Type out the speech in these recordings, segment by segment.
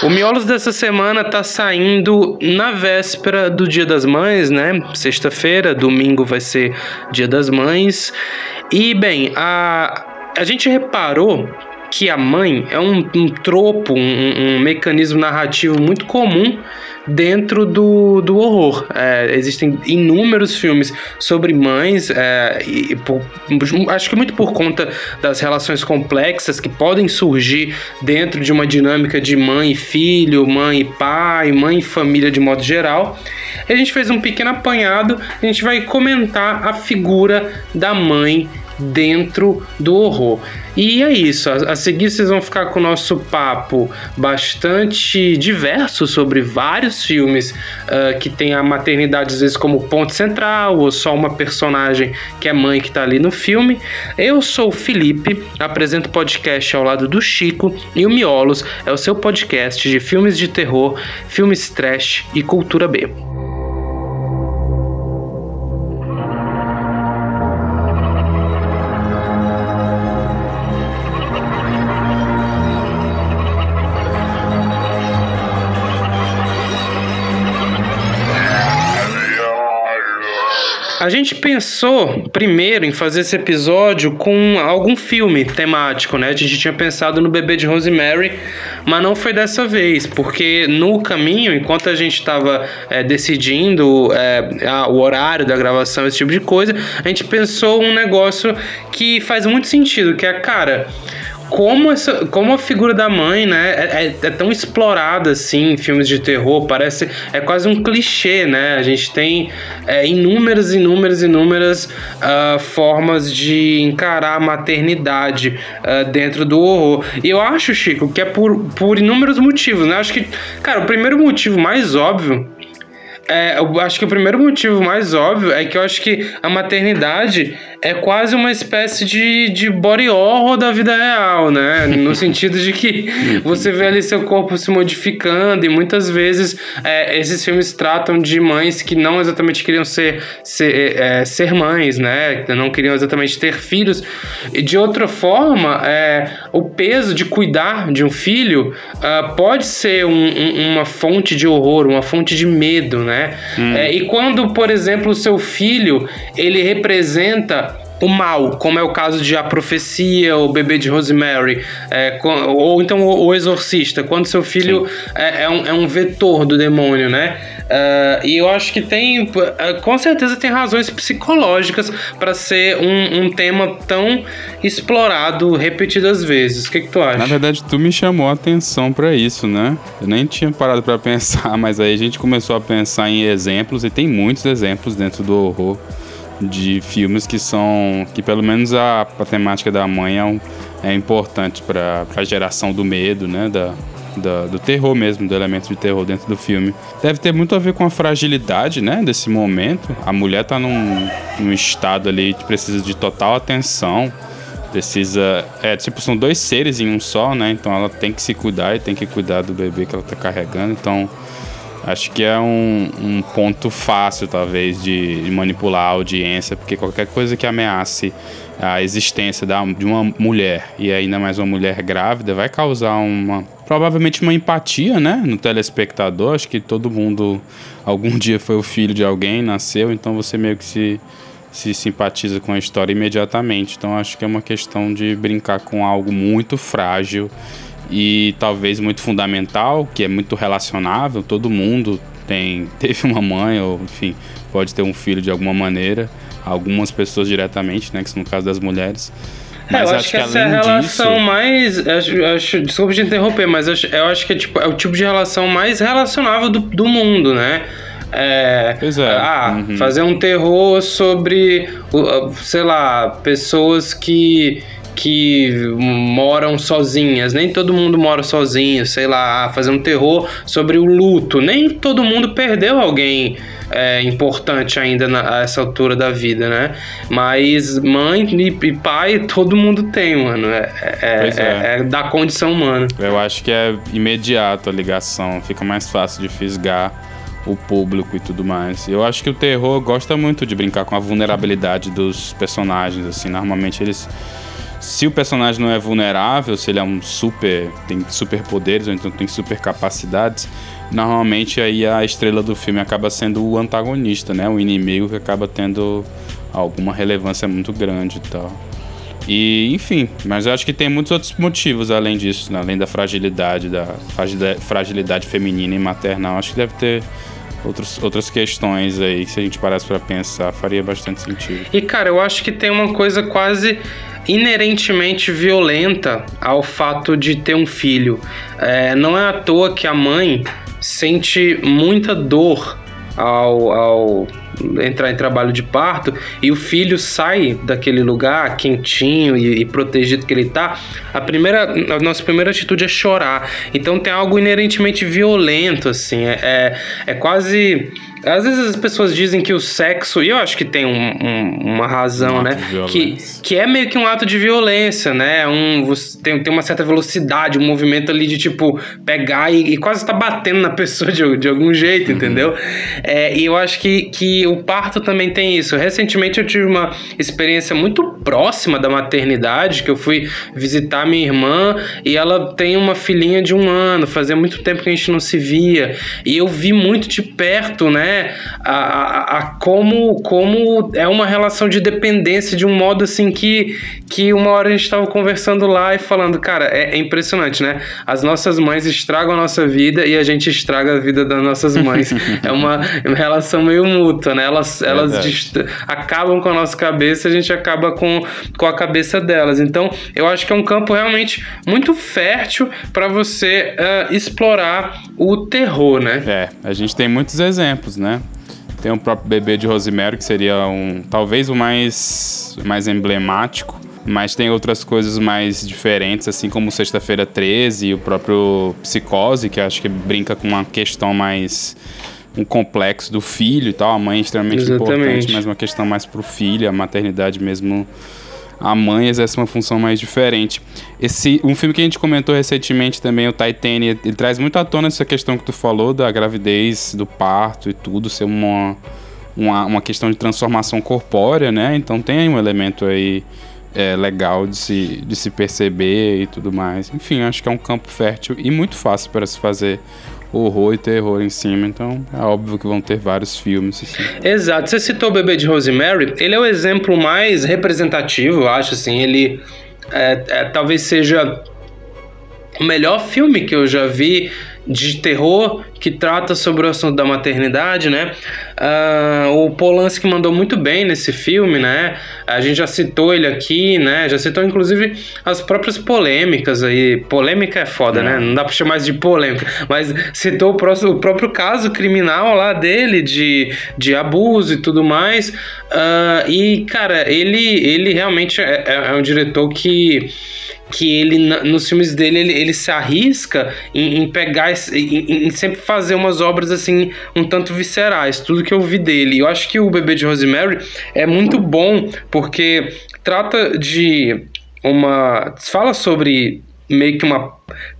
O Miolos dessa semana tá saindo na véspera do Dia das Mães, né? Sexta-feira, domingo vai ser Dia das Mães. E, bem, a, a gente reparou que a mãe é um, um tropo, um, um, mecanismo narrativo muito comum dentro do, do horror. É, existem inúmeros filmes sobre mães, é, por, acho que muito por conta das relações complexas que podem surgir dentro de uma dinâmica de mãe e filho, mãe e pai, mãe e família de modo geral. A gente fez um pequeno apanhado, a gente vai comentar a figura da mãe dentro do horror. E é isso. A, a, seguir vocês vão ficar com o nosso papo bastante diverso sobre vários filmes uh, que tem a maternidade às vezes como ponto central ou só uma personagem que é mãe que está ali no filme. Eu sou o Felipe, apresento podcast ao lado do Chico e o Miolos é o seu podcast de filmes de terror, filmes trash e cultura B. A gente pensou primeiro em fazer esse episódio com algum filme temático, né? A gente tinha pensado no Bebê de Rosemary, mas não foi dessa vez, porque no caminho, enquanto a gente estava é, decidindo é, a, o horário da gravação, esse tipo de coisa, a gente pensou um negócio que faz muito sentido, que é, cara, como, essa, como a figura da mãe, né, é, é, é, tão explorada assim em filmes de terror, parece é quase um clichê, né? A gente tem é, inúmeras, inúmeras, inúmeras uh, formas de encarar a maternidade uh, dentro do horror. E eu acho, Chico, que é por, por inúmeros motivos, né? Acho que, cara, o primeiro motivo mais óbvio é, eu acho que o primeiro motivo mais óbvio é que eu acho que a maternidade é quase uma espécie de, de body horror da vida real, né? No sentido de que você vê ali seu corpo se modificando e muitas vezes é, esses filmes tratam de mães que não exatamente queriam ser, ser, é, ser mães, né? Não queriam exatamente ter filhos. E de outra forma, é, o peso de cuidar de um filho uh, pode ser um, um, uma fonte de horror, uma fonte de medo, né? Hum. É, e quando, por exemplo, o seu filho ele representa o mal, como é o caso de A Profecia, o Bebê de Rosemary, é, ou então o Exorcista, quando seu filho é, é, um, é, um, vetor do demônio, né? Uh, e eu acho que tem, uh, com certeza, tem razões psicológicas para ser um, um, tema tão explorado repetidas vezes. O que, que tu acha? Na verdade, tu me chamou a atenção para isso, né? Eu nem tinha parado para pensar, mas aí a gente começou a pensar em exemplos e tem muitos exemplos dentro do horror de filmes que são que pelo menos a, a temática da mãe é, um, é importante para a geração do medo, né, da, da, do terror mesmo, do elemento de terror dentro do filme. Deve ter muito a ver com a fragilidade, né, desse momento. A mulher tá num, num estado ali que precisa de total atenção, precisa, é, tipo, são dois seres em um só, né? Então ela tem que se cuidar e tem que cuidar do bebê que ela tá carregando. Então, Acho que é um, um ponto fácil, talvez, de, de, manipular a audiência, porque qualquer coisa que ameace a existência da, de uma mulher, e ainda mais uma mulher grávida, vai causar uma. provavelmente uma empatia, né? No telespectador. Acho que todo mundo algum dia foi o filho de alguém, nasceu, então você meio que se, se simpatiza com a história imediatamente. Então acho que é uma questão de brincar com algo muito frágil e talvez muito fundamental, que é muito relacionável, todo mundo tem teve uma mãe ou enfim, pode ter um filho de alguma maneira, algumas pessoas diretamente, né, que no caso das mulheres. Mas é, eu acho, acho que, que essa é a relação disso... mais. Acho, acho, desculpa de interromper, mas acho, eu acho que é, tipo, é o tipo de relação mais relacionável do, do mundo, né? É, pois é. Ah, uhum. fazer um terror sobre, sei lá, pessoas que que moram sozinhas. Nem todo mundo mora sozinho, sei lá, fazer um terror sobre o luto. Nem todo mundo perdeu alguém é, importante ainda na, a essa altura da vida, né? Mas mãe e, e pai todo mundo tem, mano. É, é, é, é, é da condição humana. Eu acho que é imediato a ligação, fica mais fácil de fisgar o público e tudo mais. Eu acho que o terror gosta muito de brincar com a vulnerabilidade dos personagens, assim, normalmente eles se o personagem não é vulnerável, se ele é um super. tem superpoderes ou então tem super capacidades, normalmente aí a estrela do filme acaba sendo o antagonista, né? O inimigo que acaba tendo alguma relevância muito grande e tal. E, enfim, mas eu acho que tem muitos outros motivos além disso, né? além da fragilidade, da fragilidade feminina e maternal. Acho que deve ter outros, outras questões aí que se a gente parasse para pensar faria bastante sentido. E cara, eu acho que tem uma coisa quase inerentemente violenta ao fato de ter um filho. É, não é à toa que a mãe sente muita dor ao, ao entrar em trabalho de parto e o filho sai daquele lugar quentinho e, e, protegido que ele tá, a primeira, a nossa primeira atitude é chorar. Então tem algo inerentemente violento, assim, é, é, é quase às vezes as pessoas dizem que o sexo, e eu acho que tem um, um, uma razão, um né? Que, que é meio que um ato de violência, né? Um, tem, tem uma certa velocidade, um movimento ali de tipo pegar e, e quase tá batendo na pessoa de, de algum jeito, uhum. entendeu? É, e eu acho que, que o parto também tem isso. Recentemente eu tive uma experiência muito próxima da maternidade, que eu fui visitar minha irmã e ela tem uma filhinha de um ano, fazia muito tempo que a gente não se via. E eu vi muito de perto, né? Né, a, a, a, como, como é uma relação de dependência de um modo assim que, que uma hora a gente estava conversando lá e falando, cara, é, é, impressionante, né? As nossas mães estragam a nossa vida e a gente estraga a vida das nossas mães. é uma, uma relação meio mútua, né? Elas, elas acabam com a nossa cabeça e a gente acaba com, com a cabeça delas. Então, eu acho que é um campo realmente muito fértil para você uh, explorar o terror, né? É, a gente tem muitos exemplos, né? Tem o próprio bebê de Rosemary, que seria um talvez o mais, mais emblemático, mas tem outras coisas mais diferentes, assim como Sexta-feira 13 e o próprio Psicose, que acho que brinca com uma questão mais um complexo do filho e tal. A mãe é extremamente Exatamente. importante, mas uma questão mais pro filho, a maternidade mesmo a mãe exerce uma função mais diferente. Esse, um filme que a gente comentou recentemente também, o Titanic, ele traz muito à tona essa questão que tu falou da gravidez, do parto e tudo, ser uma, uma, uma questão de transformação corpórea, né? Então tem um elemento aí é, legal de se, de se perceber e tudo mais. Enfim, acho que é um campo fértil e muito fácil para se fazer horror e terror em cima, então é óbvio que vão ter vários filmes. Assim. Exato. Você citou o Bebê de Rosemary, ele é o exemplo mais representativo, eu acho, assim, ele é, é, talvez seja o melhor filme que eu já vi de terror que trata sobre o assunto da maternidade, né? Uh, o Polanski mandou muito bem nesse filme, né? A gente já citou ele aqui, né? Já citou inclusive as próprias polêmicas aí. Polêmica é foda, né? é. né? Não dá pra chamar de polêmica, mas citou o, próximo, o próprio caso criminal lá dele de, de abuso e tudo mais. Uh, e, cara, ele, ele realmente é, é, é um diretor que que ele nos filmes dele ele, ele se arrisca em, em pegar em, em, sempre fazer umas obras assim um tanto viscerais tudo que eu vi dele. Eu acho que o bebê de Rosemary é muito bom porque trata de uma fala sobre meio que uma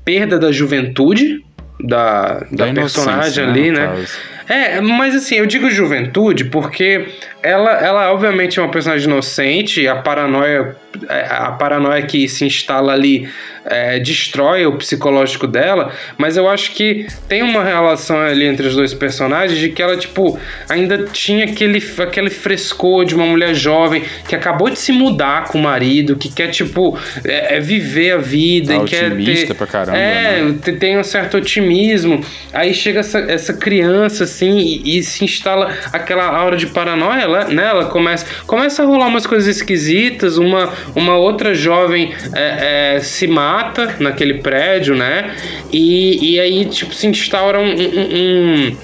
perda da juventude da, da, da personagem né, ali né? é, mas assim, eu digo juventude porque ela, ela obviamente é uma personagem inocente, a paranoia, a paranoia que se instala ali é, destrói o psicológico dela, mas eu acho que tem uma relação ali entre os dois personagens de que ela, tipo, ainda tinha aquele, aquele frescor de uma mulher jovem que acabou de se mudar com o marido, que quer, tipo, é, é viver a vida tá e quer ter. Pra caramba, é, né? tem um certo otimismo. Aí chega essa, essa criança, assim, e, e se instala aquela aura de paranoia, ela, né? Ela começa, começa a rolar umas coisas esquisitas, uma, uma outra jovem é, é, se mata naquele prédio, né? E, e aí, tipo, se instaura um, um, um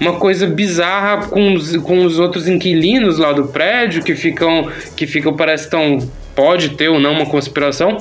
uma coisa bizarra com os, com os outros inquilinos lá do prédio que ficam que ficam parece tão pode ter ou não uma conspiração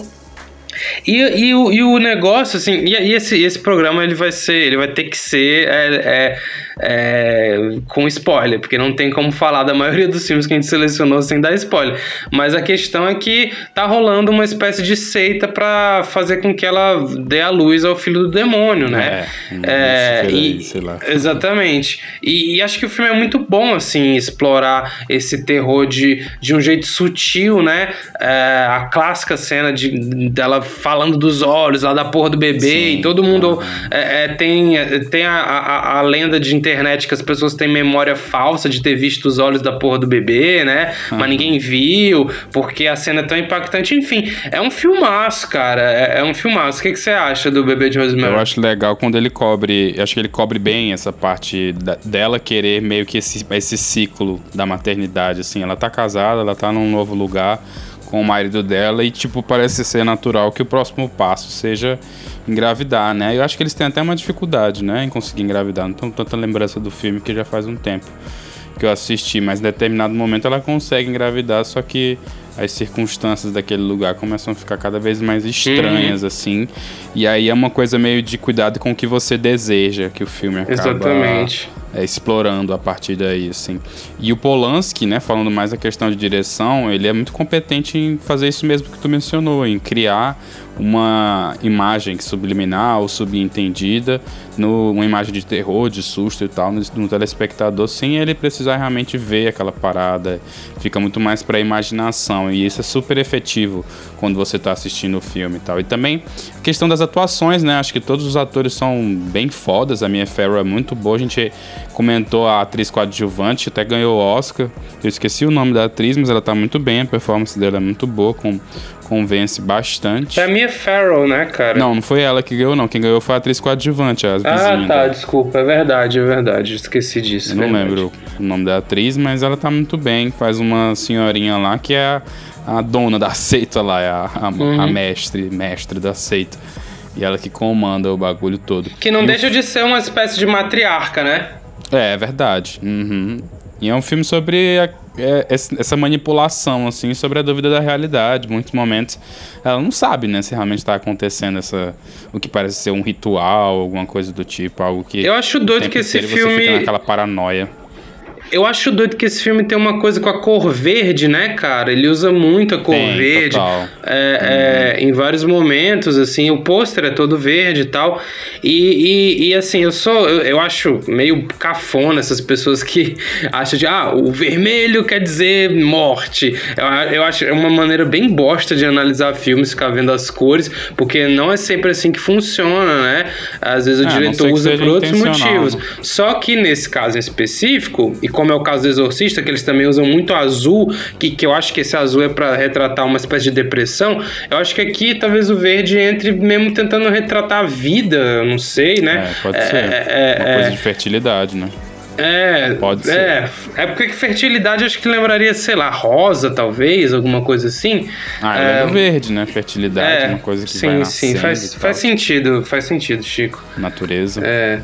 E, e, o, e o negócio, assim, e, e, esse, esse programa ele vai ser, ele vai ter que ser é, é, é, com spoiler, porque não tem como falar da maioria dos filmes que a gente selecionou sem dar spoiler. Mas a questão é que tá rolando uma espécie de seita para fazer com que ela dê a luz ao filho do demônio, né? É, é e, sei lá. Exatamente. E, e, acho que o filme é muito bom, assim, explorar esse terror de, de um jeito sutil, né? É, a clássica cena de, dela falando dos olhos lá da porra do bebê Sim. e todo mundo é, é, tem, tem a, a, a lenda de internet que as pessoas têm memória falsa de ter visto os olhos da porra do bebê, né? Uhum. Mas ninguém viu, porque a cena é tão impactante. Enfim, é um filmaço, cara. É, é um filmaço. O que, que você acha do bebê de Rosemary? Eu acho legal quando ele cobre. Acho que ele cobre bem essa parte da, dela querer meio que esse, esse ciclo da maternidade, assim. Ela tá casada, ela tá num novo lugar com o marido dela e, tipo, parece ser natural que o próximo passo seja engravidar, né? Eu acho que eles têm até uma dificuldade, né, em conseguir engravidar. Não tenho tanta lembrança do filme que já faz um tempo que eu assisti, mas em determinado momento ela consegue engravidar, só que as circunstâncias daquele lugar começam a ficar cada vez mais estranhas, uhum. assim. E aí é uma coisa meio de cuidado com o que você deseja que o filme acaba... Exatamente é, explorando a partir daí, assim. E o Polanski, né, falando mais a questão de direção, ele é muito competente em fazer isso mesmo que tu mencionou, em criar uma imagem subliminar ou subentendida, no, uma imagem de terror, de susto e tal, no, no, telespectador, sem ele precisar realmente ver aquela parada. Fica muito mais para imaginação e isso é super efetivo quando você está assistindo o filme e tal. E também a questão das atuações, né? Acho que todos os atores são bem fodas. A minha Farrow é muito boa. A gente comentou a atriz coadjuvante, até ganhou o Oscar. Eu esqueci o nome da atriz, mas ela tá muito bem, a performance dela é muito boa, com, convence bastante. É a Mia Farrow, né, cara? Não, não foi ela que ganhou, não. Quem ganhou foi a atriz coadjuvante, a Ah, tá, desculpa, é verdade, é verdade. Esqueci disso. Eu não lembro o nome da atriz, mas ela tá muito bem. Faz uma senhorinha lá que é a, a dona da seita lá, é a, a, uhum. a mestre, mestre da seita. E ela que comanda o bagulho todo. Que não e deixa o... de ser uma espécie de matriarca, né? É, é verdade. Uhum. E é um filme sobre a, é, essa manipulação, assim, sobre a dúvida da realidade. Muitos momentos ela não sabe, né, se realmente está acontecendo essa, o que parece ser um ritual, alguma coisa do tipo, algo que. Eu acho doido que esse filme. Você fica naquela paranoia. Eu acho doido que esse filme tem uma coisa com a cor verde, né, cara? Ele usa muito a cor tem, verde é, é, em vários momentos, assim. O pôster é todo verde e tal. E, e, e, assim, eu sou. Eu, eu, acho meio cafona essas pessoas que acham de. Ah, o vermelho quer dizer morte. Eu, eu acho é uma maneira bem bosta de analisar filmes, ficar vendo as cores, porque não é sempre assim que funciona, né? Às vezes o é, diretor usa por outros motivos. Só que nesse caso em específico, e como é o caso do Exorcista, que eles também usam muito azul, que, que eu acho que esse azul é para retratar uma espécie de depressão. Eu acho que aqui talvez o verde entre mesmo tentando retratar a vida, não sei, né? É, pode é, ser. É, uma coisa é. de fertilidade, né? É, pode ser. É, é porque fertilidade acho que lembraria, sei lá, rosa, talvez, alguma coisa assim. Ah, é, é verde, né? Fertilidade, é, uma coisa que sim, vai Sim, faz, faz sentido, faz sentido, Chico. Natureza. É.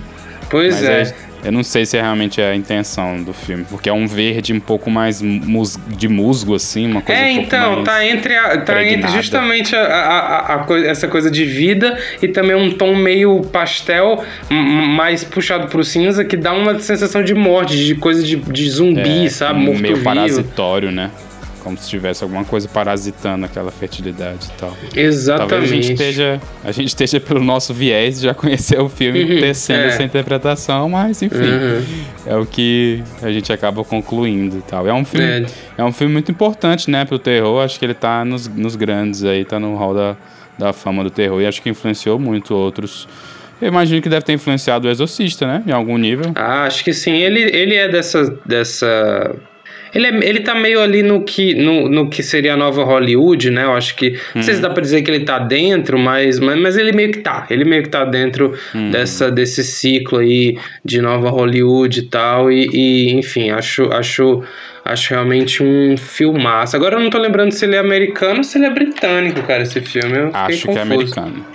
Pois Mas é. é eu não sei se é realmente a intenção do filme, porque é um verde um pouco mais mus de musgo, assim, uma coisa É, um então, tá entre, a, tá entre justamente a, a, a, essa coisa de vida e também um tom meio pastel, mais puxado pro cinza, que dá uma sensação de morte, de coisa de, de zumbi, é, sabe? Morto meio parasitório, né? Como se tivesse alguma coisa parasitando aquela fertilidade e tal. Exatamente. Talvez a gente esteja, a gente esteja pelo nosso viés de já conhecer o filme uhum, tecendo é. essa interpretação, mas enfim, uhum. é o que a gente acaba concluindo e tal. É um filme, é. é um filme muito importante, né, pro terror. Acho que ele tá nos, nos grandes aí, tá no hall da, da fama do terror e acho que influenciou muito outros. Eu imagino que deve ter influenciado o Exorcista, né? Em algum nível. Ah, acho que sim. Ele, ele é dessa, dessa ele, é, ele tá meio ali no que, no, no que seria a nova Hollywood, né? Eu acho que. Hum. Não sei se uhum. dá pra dizer que ele tá dentro, mas, mas, mas ele meio que tá. Ele meio que tá dentro hum. dessa, desse ciclo aí de nova Hollywood e tal. E, e, enfim, acho, acho, acho realmente um filmaço. Agora eu não tô lembrando se ele é americano ou se ele é britânico, cara, esse filme. Eu acho que é americano.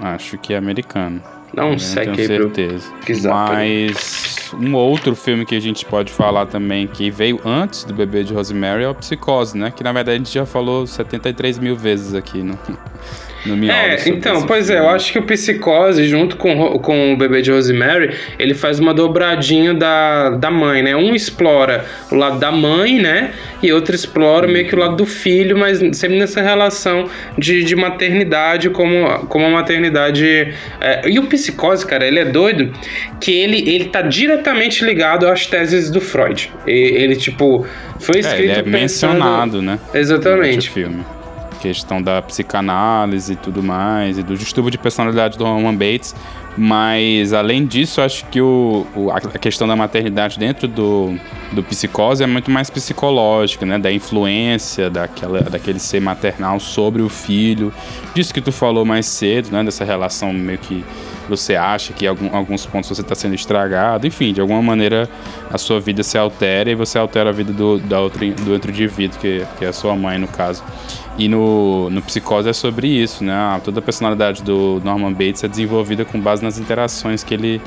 Acho que é americano. Não, não sei tenho certeza. Mas um outro filme que a gente pode falar também que veio antes do Bebê de Rosemary é o Psicose, né? Que na verdade a gente já falou 73 mil vezes aqui no, no miolo. É, sobre então, pois é, eu acho que o Psicose, junto com, com o bebê de Rosemary, ele faz uma dobradinha da, da mãe, né? Um explora o lado da mãe, né? E outro explora meio que o lado do filho, mas sempre nessa relação de, de maternidade, como, como a maternidade. é, E o Psicose, cara, ele é doido que ele, ele tá diretamente ligado às teses do Freud. E- Ele, tipo, foi É, escrito ele é pensando- mencionado, né? durante Exatamente. o filme. Questão da psicanálise e tudo mais, e do distúrbio de personalidade do Roman Bates. Mas, além disso, acho que o, o- a questão da maternidade dentro do, do psicose é muito mais psicológica, né? Da influência daquela, daquele ser maternal sobre o filho. Disso que tu falou mais cedo, né? Dessa relação meio que você acha que em alguns pontos você está sendo estragado. Enfim, de alguma maneira a sua vida se altera e você altera a vida do, da outra, do outro indivíduo, que, que é a sua mãe, no caso. E no, no Psicose é sobre isso, né? Ah, Toda a personalidade do Norman Bates é desenvolvida com base nas interações que ele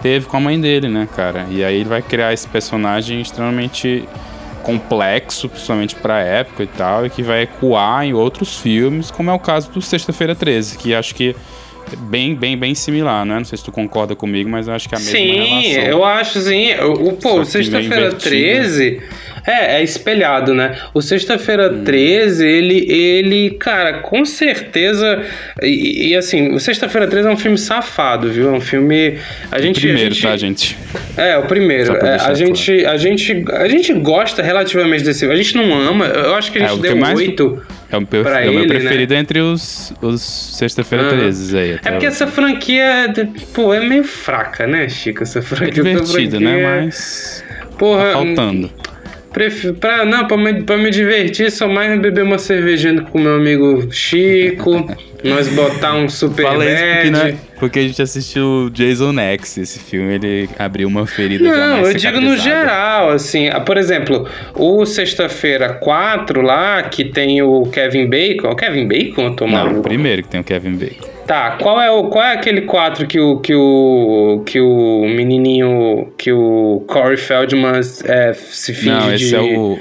teve com a mãe dele, né, cara? E aí ele vai criar esse personagem extremamente complexo, principalmente pra época e tal, e que vai ecoar em outros filmes, como é o caso do Sexta-feira 13, que acho que é bem, bem, bem similar, né? Não sei se tu concorda comigo, mas eu acho que é a mesma Sim, relação. eu acho sim. O, pô, Sexta-feira meio invertido. 13 é, é espelhado, né? O Sexta-feira Hum. 13, ele, ele, cara, com certeza. E, e, assim, o Sexta-feira 13 é um filme safado, viu? É um filme. A gente. Primeiro, a gente, tá, gente? É, o primeiro. É, a, claro. gente, a, gente, a gente gosta relativamente desse filme. A gente não ama. Eu acho que a É, gente o que deu mais-. É o meu, é o meu né? preferido entre os, os Sexta-feira Ah. 13 aí. É porque essa franquia, pô, é meio fraca, né, Chico? Essa É franquia. essa divertida, né? Mas Porra, tá faltando. Prefiro, pra, não, pra me, pra me divertir, só mais beber uma cervejinha com meu amigo Chico, nós botar um super Fala porque, né, porque a gente assistiu Jason X, esse filme, ele abriu uma ferida Não, eu digo no geral, assim, ah, por exemplo, o Sexta-feira 4 lá, que tem o Kevin Bacon, o Kevin Bacon, eu tô Não, maluco? o primeiro que tem o Kevin Bacon. Tá, qual é, o, qual é aquele 4 que o, que o, que o menininho, que o Corey Feldman é, se finge Não, esse de... é o,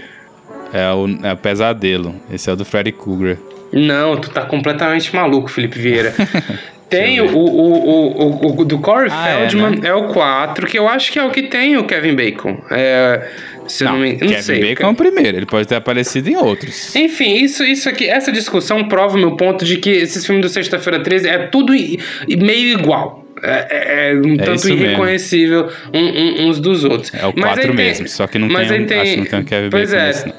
é o é o Pesadelo. Esse é o do Freddy Krueger. Não, tu tá completamente maluco, Felipe Vieira. Tem o, o, o, o, o do Corey Ah, é, Feldman, né? é, o 4, que eu acho que é o que tem o Kevin Bacon. É, se eu Não, não, me não Kevin sei. Bacon é o primeiro, ele pode ter aparecido em outros. Enfim, isso, isso aqui, essa discussão prova o meu ponto de que esses filmes do Sexta-feira 13 é tudo meio igual. É, é- é um É tanto mesmo. irreconhecível um- um- uns dos outros. É o Mas 4 aí tem- mesmo, só que não tem, tem- acho que não tem o Kevin pois Bacon é. nesse, não.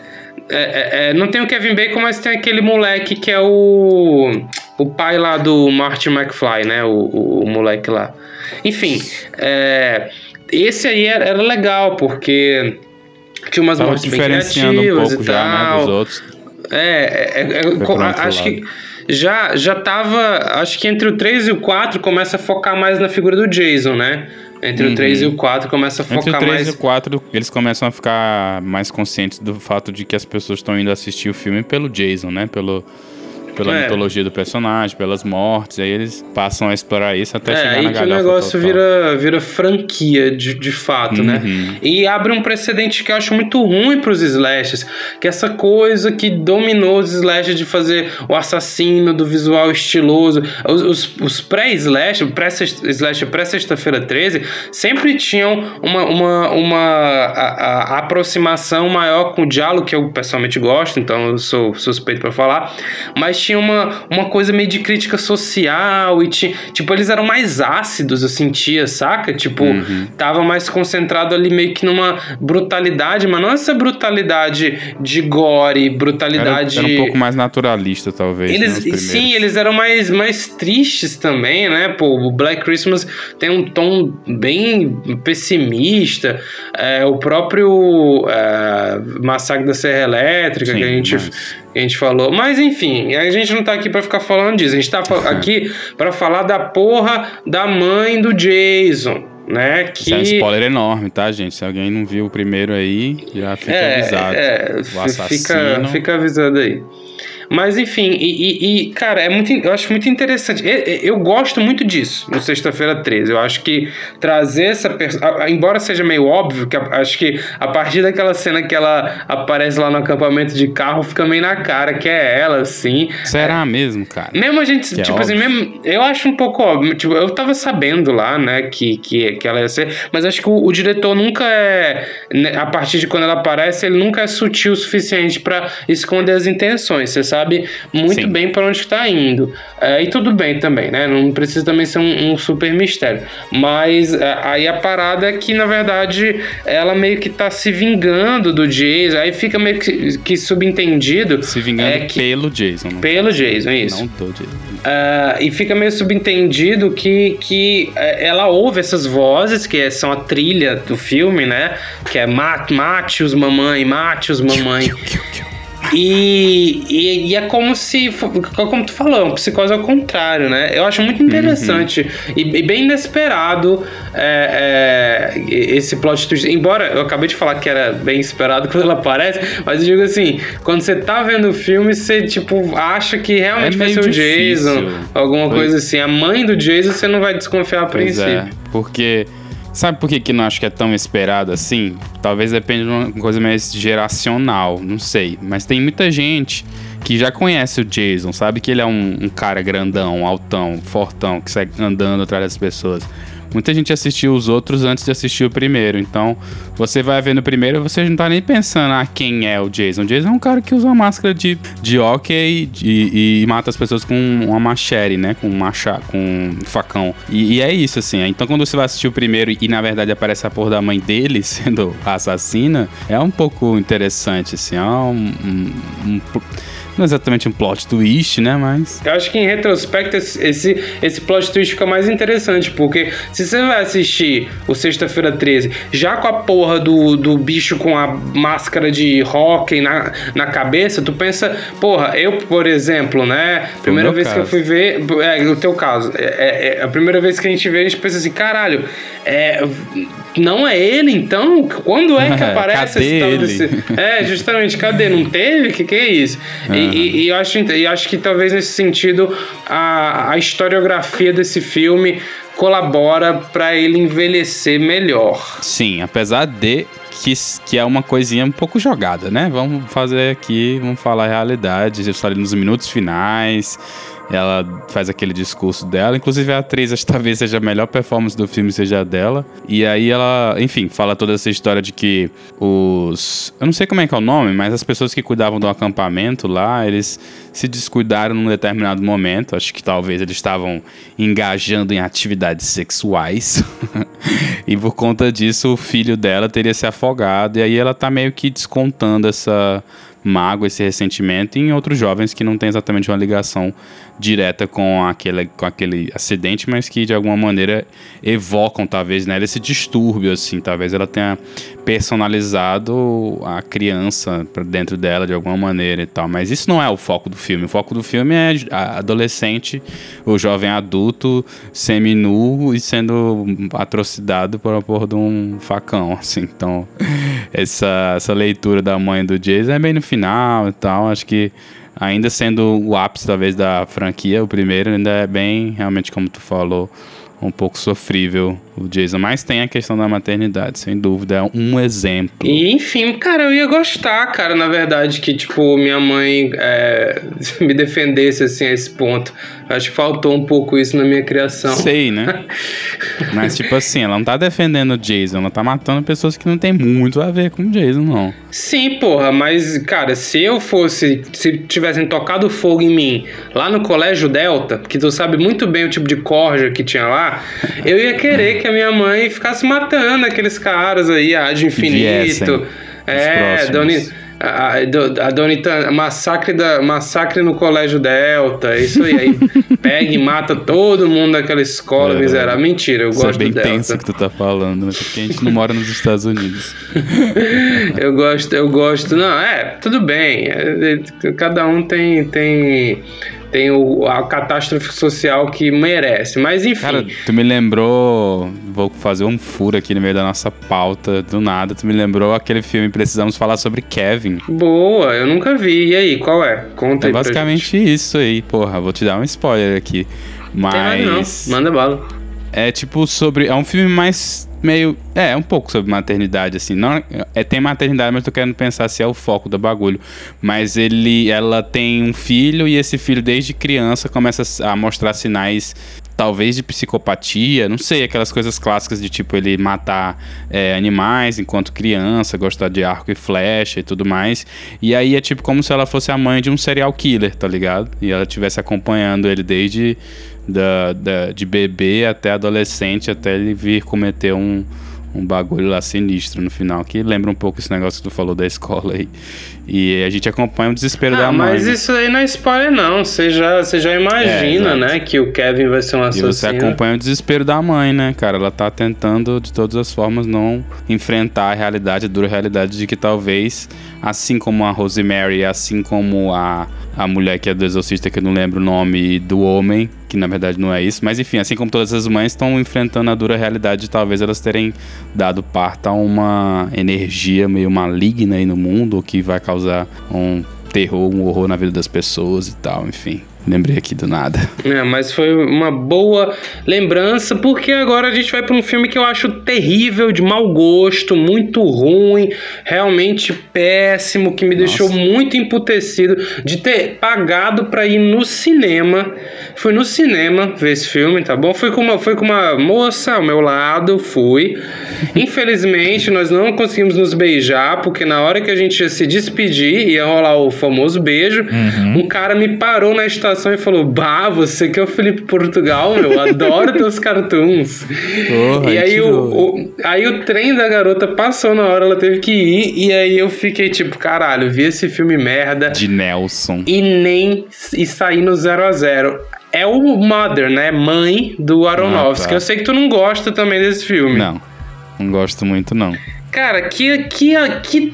É, é, é, não tem o Kevin Bacon, mas tem aquele moleque que é o. O pai lá do Martin McFly, né? O, o, o moleque lá. Enfim, é, esse aí era, era legal, porque tinha umas Tava mortes bem um criativas pouco e já, né, tal. dos outros. É, é, é, é, outro acho lado. que já, já tava. Acho que entre o 3 e o 4 começa a focar mais na figura do Jason, né? Entre Uhum. o 3 e o 4 começa a Entre o focar 3 mais. e o 4, eles começam a ficar mais conscientes do fato de que as pessoas estão indo assistir o filme pelo Jason, né? Pelo, pela É. mitologia do personagem, pelas mortes. Aí eles passam a explorar isso até É, chegar aí na que o negócio total. vira, vira franquia de, de fato, né? Uhum. E abre um precedente que eu acho muito ruim pros slashes, que é essa coisa que dominou os slashes de fazer o assassino do visual estiloso. Os, os, os pré-slash, pré-slash pré-sexta-feira 13, sempre tinham uma, uma, uma a- a- aproximação maior com o diálogo, que eu pessoalmente gosto, então eu sou suspeito pra falar, mas tinha uma, uma coisa meio de crítica social e tinha, tipo, eles eram mais ácidos, eu sentia, saca? Tipo, Uhum. tava mais concentrado ali meio que numa brutalidade, mas não essa brutalidade de gore, Era, brutalidade. era um pouco mais naturalista, talvez. né, Eles, primeiros. sim, eles eram mais, mais tristes também, né? Pô, o Black Christmas tem um tom bem pessimista. É, o próprio é, Massacre da Serra Elétrica Sim, que a gente, mas- a gente falou. Mas enfim, a gente não tá aqui pra ficar falando disso. A gente tá fa- aqui pra falar da porra da mãe do Jason, né? Que Isso é um spoiler enorme, tá, gente? Se alguém não viu o primeiro aí, já fica é, avisado. é, o assassino. fica, fica avisado aí. Mas enfim, e, e, cara, é muito, eu acho muito interessante. Eu, eu gosto muito disso no Sexta-feira 13. Eu acho que trazer essa embora seja meio óbvio, que acho que a partir daquela cena que ela aparece lá no acampamento de carro, fica meio na cara que é ela, assim. Será é, mesmo, cara? Mesmo a gente, que é tipo é assim, mesmo, eu acho um pouco óbvio. Tipo, eu tava sabendo lá, né, que, que, que ela ia ser, mas acho que o, o diretor nunca é, né, a partir de quando ela aparece, ele nunca é sutil o suficiente para esconder as intenções. Você sabe muito Sim. bem para onde está indo. É, e tudo bem também, né? Não precisa também ser um, um super mistério. Mas é, aí a parada é que, na verdade, ela meio que tá se vingando do Jason. Aí fica meio que, que subentendido. Se vingando é que, pelo Jason. Pelo Jason, isso. Não do Jason. Uh, e fica meio subentendido que, que é, ela ouve essas vozes, que são a trilha do filme, né? Que é mate os mamãe, mate os mamãe. E, e, e, é como se, como tu falou, uma psicose ao contrário, né? Eu acho muito interessante uhum. e, e, bem inesperado é, é, esse plot twist. Embora eu acabei de falar que era bem esperado quando ela aparece, mas eu digo assim, quando você tá vendo o filme, você, tipo, acha que realmente é vai ser o Jason, alguma Foi. coisa assim. A mãe do Jason, você não vai desconfiar a pois é, princípio. É, porque... Sabe por que, que não acho que é tão esperado assim? Talvez dependa de uma coisa mais geracional, não sei. Mas tem muita gente que já conhece o Jason, sabe que ele é um, um cara grandão, altão, fortão, que sai andando atrás das pessoas. Muita gente assistiu os outros antes de assistir o primeiro. Então, você vai ver no primeiro e você não tá nem pensando, ah, quem é o Jason. O Jason é um cara que usa uma máscara de, de hockey e, e mata as pessoas com uma machete, né? Com um com um facão. E, e, é isso, assim. Então, quando você vai assistir o primeiro e, na verdade, aparece a porra da mãe dele sendo assassina, é um pouco interessante, assim. É um, um, um não é exatamente um plot twist, né? Mas. Eu acho que em retrospecto esse, esse plot twist fica mais interessante, porque se você vai assistir o Sexta-feira 13 já com a porra do, do bicho com a máscara de hockey na, na cabeça, tu pensa, porra, eu, por exemplo, né? Primeira vez caso. que eu fui ver. É, no teu caso, é, é, é, a primeira vez que a gente vê, a gente pensa assim, caralho, é, não é ele então? Quando é que aparece esse tal desse. É, justamente, cadê? Não teve? O que, que é isso? Uhum. E, e, eu acho, eu acho que talvez nesse sentido a, a historiografia desse filme colabora para ele envelhecer melhor. Sim, apesar de que, que é uma coisinha um pouco jogada, né? Vamos fazer aqui, vamos falar a realidade, eu ali nos minutos finais ela faz aquele discurso dela. Inclusive, a atriz, acho que talvez seja a melhor performance do filme, seja a dela. E aí ela, enfim, fala toda essa história de que os. Eu não sei como é que é o nome, mas as pessoas que cuidavam do acampamento lá, eles se descuidaram num determinado momento. Acho que talvez eles estavam engajando em atividades sexuais. e por conta disso, o filho dela teria se afogado. E aí ela tá meio que descontando essa mágoa, esse ressentimento em outros jovens que não têm exatamente uma ligação direta com aquele, com aquele acidente, mas que de alguma maneira evocam talvez nela esse distúrbio, assim, talvez ela tenha personalizado a criança para dentro dela de alguma maneira e tal, mas isso não é o foco do filme, o foco do filme é adolescente, o jovem adulto semi-nu e sendo atrocidado por porra de um facão, assim, então essa, essa leitura da mãe do Jason é bem no final e tal, acho que ainda sendo o ápice, talvez, da franquia, o primeiro ainda é bem, realmente, como tu falou, um pouco sofrível o Jason. Mas tem a questão da maternidade, sem dúvida. É um exemplo. E, enfim, cara, eu ia gostar, cara, na verdade, que, tipo, minha mãe é, me defendesse, assim, a esse ponto. Acho que faltou um pouco isso na minha criação. Sei, né? Mas, tipo assim, ela não tá defendendo o Jason, ela tá matando pessoas que não tem muito a ver com o Jason, não. Sim, porra, mas, cara, se eu fosse, se tivessem tocado fogo em mim lá no Colégio Delta, que tu sabe muito bem o tipo de corja que tinha lá, eu ia querer que a minha mãe ficasse matando aqueles caras aí, a de infinito. É, Doni, a, a, a Dona massacre, da, massacre no Colégio Delta, isso aí. aí pega e mata todo mundo daquela escola é, miserável. Mentira, eu gosto é bem do Delta. tenso que tu tá falando, né? Porque a gente não mora nos Estados Unidos. eu gosto, eu gosto. Não, é, tudo bem. É, é, cada um tem, tem tem o, a catástrofe social que merece. Mas enfim. Cara, tu me lembrou. Vou fazer um furo aqui no meio da nossa pauta, do nada. Tu me lembrou aquele filme Precisamos Falar sobre Kevin. Boa, eu nunca vi. E aí, qual é? Conta é aí. É basicamente isso aí, porra. Vou te dar um spoiler aqui. Mas. Não, manda bala. É tipo sobre. É um filme mais meio. É, um pouco sobre maternidade, assim. Não, é, tem maternidade, mas tô querendo pensar se é o foco do bagulho. Mas ele, ela tem um filho e esse filho, desde criança, começa a mostrar sinais talvez de psicopatia, não sei, aquelas coisas clássicas de tipo ele matar é, animais enquanto criança, gostar de arco e flecha e tudo mais. E aí é tipo como se ela fosse a mãe de um serial killer, tá ligado? E ela estivesse acompanhando ele desde da, da, de bebê até adolescente, até ele vir cometer um, um bagulho lá sinistro no final, que lembra um pouco esse negócio que tu falou da escola aí. E a gente acompanha o desespero ah, da mãe. Mas isso aí não é spoiler, não. Você já, você já imagina, é, né, que o Kevin vai ser um assassino. E você acompanha o desespero da mãe, né, cara? Ela tá tentando, de todas as formas, não enfrentar a realidade, a dura realidade de que talvez, assim como a Rosemary, assim como a a mulher que é do exorcista, que eu não lembro o nome, do homem, que na verdade não é isso. Mas enfim, assim como todas as mães estão enfrentando a dura realidade de talvez elas terem dado parto a uma energia meio maligna aí no mundo, que vai causar um terror, um horror na vida das pessoas e tal, enfim. Lembrei aqui do nada. É, mas foi uma boa lembrança, porque agora a gente vai para um filme que eu acho terrível, de mau gosto, muito ruim, realmente péssimo, que me Nossa. deixou muito emputecido de ter pagado para ir no cinema. Fui no cinema ver esse filme, tá bom? Fui com uma, fui com uma moça ao meu lado, fui. Infelizmente, nós não conseguimos nos beijar, porque na hora que a gente ia se despedir, ia rolar o famoso beijo, uhum. um cara me parou na estação e falou: Bah, você que é o Felipe Portugal, meu, adoro teus cartoons. Porra, e aí o, o, aí o trem da garota passou na hora, ela teve que ir, e aí eu fiquei tipo, caralho, vi esse filme merda. De Nelson. E nem e saí no 0 a 0 É o Mother, né? Mãe do Aronofsky. Ah, tá. Eu sei que tu não gosta também desse filme. Não, não gosto muito, não. Cara, que, que, que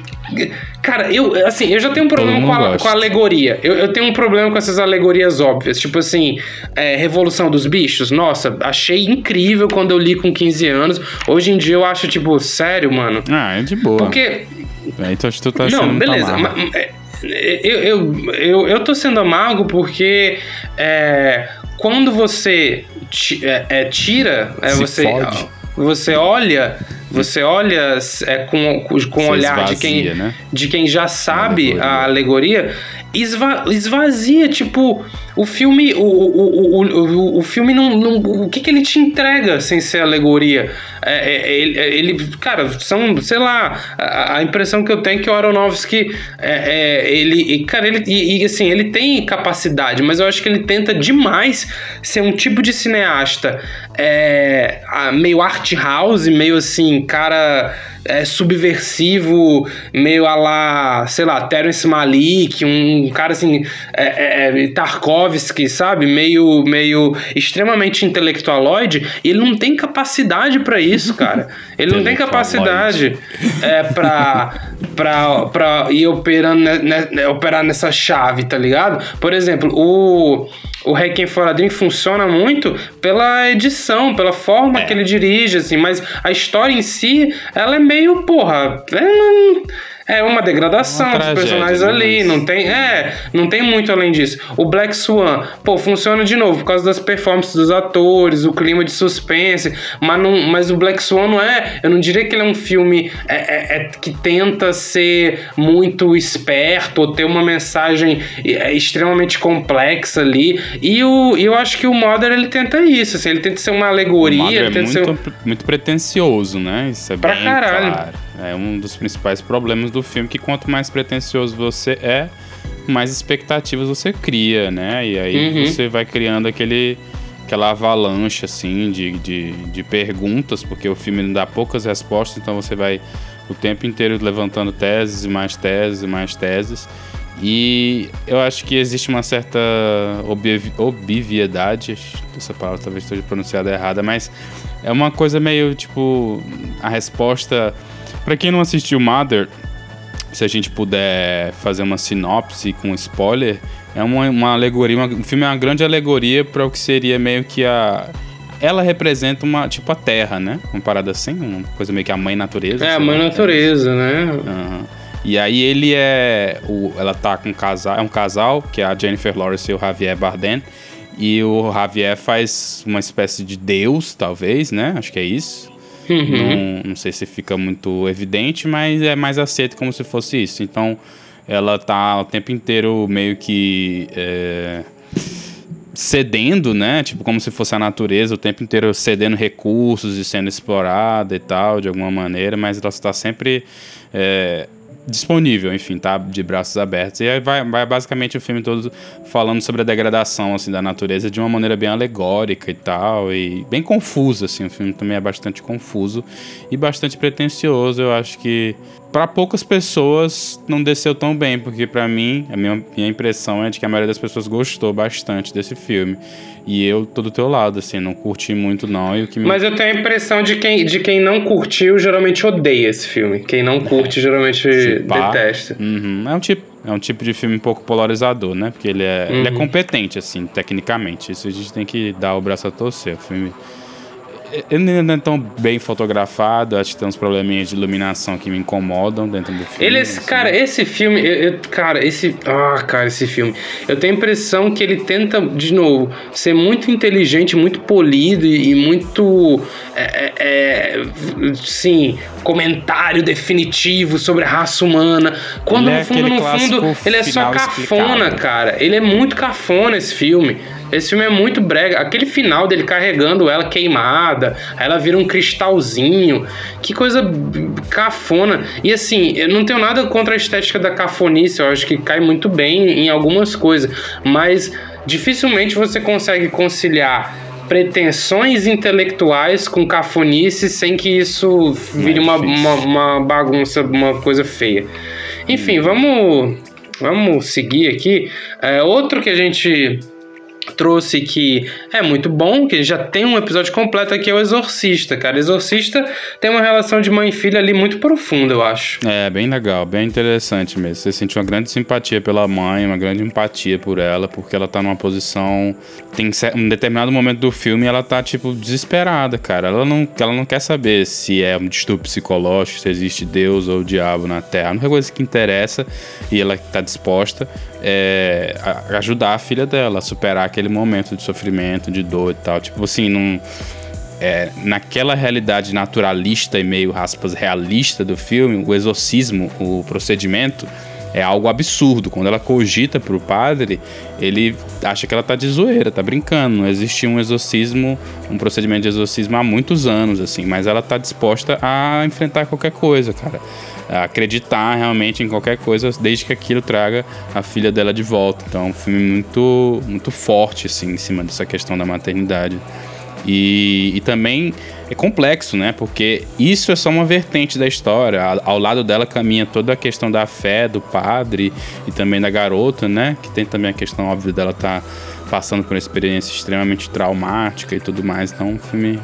Cara, eu, assim, eu já tenho um problema com a, com a, alegoria. Eu, eu, tenho um problema com essas alegorias óbvias. Tipo assim, é, Revolução dos Bichos. Nossa, achei incrível quando eu li com 15 anos. Hoje em dia eu acho, tipo, sério, mano. Ah, é de boa. Porque. Acho que tu tá Não, beleza. Mas, é, eu, eu, eu, eu tô sendo amargo porque é, quando você é, é, tira, é, você, você olha você olha é, com, com o olhar esvazia, de, quem, né? de quem já sabe a alegoria, esva, esvazia, tipo, o filme, o, o, o, o, filme não, não, O que, que ele te entrega sem ser alegoria? É, é, ele, é, ele, cara, são, sei lá, a, a, impressão que eu tenho é que o Aronofsky, é, é ele, cara, ele, e, e, assim, ele tem capacidade, mas eu acho que ele tenta demais ser um tipo de cineasta é, meio art house, meio assim, cara é, subversivo, meio a lá, sei lá, Terence Malik, um cara assim, é, é, é, Tarkovsky, sabe? Meio, meio extremamente intelectualoide, e ele não tem capacidade para isso, cara. Ele não tem capacidade é, pra, pra, pra ir operando, né, né, operar nessa chave, tá ligado? Por exemplo, o o Requiem for a Dream funciona muito pela edição, pela forma é. que ele dirige, assim, mas a história em si, ela é meio, porra, é, é uma degradação uma dos personagens né, ali, não tem, é, não tem muito além disso. O Black Swan, pô, funciona de novo por causa das performances dos atores, o clima de suspense, mas, não, mas o Black Swan não é, eu não diria que ele é um filme é, é, é que tenta ser muito esperto ou ter uma mensagem é, extremamente complexa ali. E o, eu acho que o Mother ele tenta isso, assim, ele tenta ser uma alegoria, o ele tenta é muito, ser muito pretencioso, né? Isso é pra bem caralho. claro. É um dos principais problemas do filme que quanto mais pretencioso você é, mais expectativas você cria, né? E aí uhum. você vai criando aquele aquela avalanche assim de, de, de perguntas, porque o filme não dá poucas respostas, então você vai o tempo inteiro levantando teses e mais teses e mais teses. E eu acho que existe uma certa obviedade, essa palavra talvez esteja pronunciada errada, mas é uma coisa meio tipo a resposta para quem não assistiu Mother, se a gente puder fazer uma sinopse com spoiler, É uma, uma alegoria, uma, o filme é uma grande alegoria para o que seria meio que a. Ela representa uma, tipo, a Terra, né? Uma parada assim, uma coisa meio que a mãe natureza. É, a mãe natureza, né? Uhum. E aí ele é. O, ela tá com um casal. É um casal, que é a Jennifer Lawrence e o Javier Bardem. E o Javier faz uma espécie de deus, talvez, né? Acho que é isso. Uhum. Não, não sei se fica muito evidente, mas é mais aceito como se fosse isso. Então, ela tá o tempo inteiro meio que é, cedendo, né? Tipo, como se fosse a natureza, o tempo inteiro cedendo recursos e sendo explorada e tal, de alguma maneira, mas ela está sempre é, disponível, enfim, tá de braços abertos. E aí vai, vai basicamente o filme todo falando sobre a degradação assim da natureza de uma maneira bem alegórica e tal, e bem confuso assim. O filme também é bastante confuso e bastante pretensioso. Eu acho que para poucas pessoas não desceu tão bem, porque para mim, a minha, minha impressão é de que a maioria das pessoas gostou bastante desse filme. E eu tô do teu lado, assim, não curti muito não. E o que me... Mas eu tenho a impressão de quem, de quem não curtiu geralmente odeia esse filme. Quem não curte geralmente detesta. Uhum. É um tipo é um tipo de filme um pouco polarizador, né? Porque ele é, uhum. ele é uhum. competente, assim, tecnicamente. Isso a gente tem que dar o braço a torcer. O filme ele não é tão bem fotografado, acho que tem uns probleminhas de iluminação que me incomodam dentro do filme. Ele, assim. cara, esse filme, eu, eu, cara, esse, ah, cara, esse filme, eu tenho a impressão que ele tenta, de novo, ser muito inteligente, muito polido e, e muito, é, é, é sim, comentário definitivo sobre a raça humana, quando ele no fundo, no fundo, ele é só cafona, explicado. cara, ele é muito cafona esse filme. Esse filme é muito brega. Aquele final dele carregando ela queimada, aí ela vira um cristalzinho. Que coisa cafona. E assim, eu não tenho nada contra a estética da cafonice, eu acho que cai muito bem em algumas coisas. Mas dificilmente você consegue conciliar pretensões intelectuais com cafonice sem que isso vire é uma, uma, uma bagunça, uma coisa feia. Enfim, vamos, vamos seguir aqui. É, outro que a gente trouxe que é muito bom, que já tem um episódio completo aqui, é o Exorcista, cara. Exorcista tem uma relação de mãe e filha ali muito profunda, eu acho. É, bem legal, bem interessante mesmo. Você sente uma grande simpatia pela mãe, uma grande empatia por ela, porque ela tá numa posição. Tem um determinado momento do filme ela tá, tipo, desesperada, cara. Ela não, ela não quer saber se é um distúrbio psicológico, se existe Deus ou o diabo na Terra. A única coisa que interessa e ela tá disposta é ajudar a filha dela a superar aquele momento de sofrimento, de dor e tal. Tipo assim, não. É, naquela realidade naturalista e meio aspas realista do filme, o exorcismo, o procedimento, é algo absurdo. Quando ela cogita pro padre, ele acha que ela tá de zoeira, tá brincando. Não existe um exorcismo, um procedimento de exorcismo há muitos anos, assim, mas ela tá disposta a enfrentar qualquer coisa, cara acreditar realmente em qualquer coisa, desde que aquilo traga a filha dela de volta. Então, é um filme muito, muito forte, assim, em cima dessa questão da maternidade. E, e, também é complexo, né? Porque isso é só uma vertente da história. Ao lado dela caminha toda a questão da fé do padre e também da garota, né? Que tem também a questão óbvia dela estar tá passando por uma experiência extremamente traumática e tudo mais. Então, um filme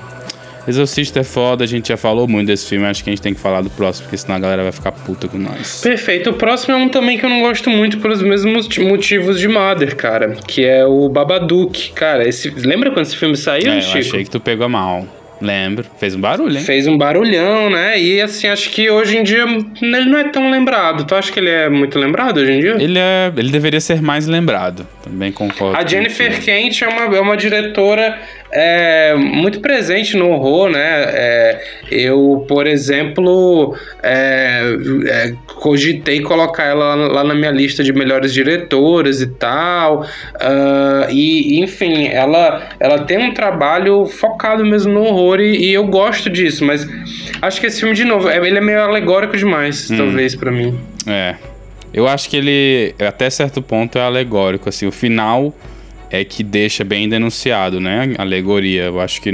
Exorcista é foda, a gente já falou muito desse filme, acho que a gente tem que falar do próximo, porque senão a galera vai ficar puta com nós. Perfeito. O próximo é um também que eu não gosto muito pelos mesmos motivos de Mother, cara, que é o Babadook. Cara, esse... lembra quando esse filme saiu, é, Chico? Eu achei que tu pegou mal. Lembro. Fez um barulho, hein? Fez um barulhão, né? E assim, acho que hoje em dia ele não é tão lembrado. Tu acha que ele é muito lembrado hoje em dia? Ele é. Ele deveria ser mais lembrado. Também concordo. A Jennifer Kent é uma, é uma diretora é, muito presente no horror, né? É, eu, por exemplo, é, é, cogitei colocar ela lá na minha lista de melhores diretoras e tal. Uh, e, enfim, ela, ela tem um trabalho focado mesmo no horror e, e eu gosto disso, mas acho que esse filme, de novo, é, ele é meio alegórico demais, hum. talvez, para mim. É. Eu acho que ele, até certo ponto, é alegórico. Assim, o final é que deixa bem denunciado, né? A alegoria. Eu acho que.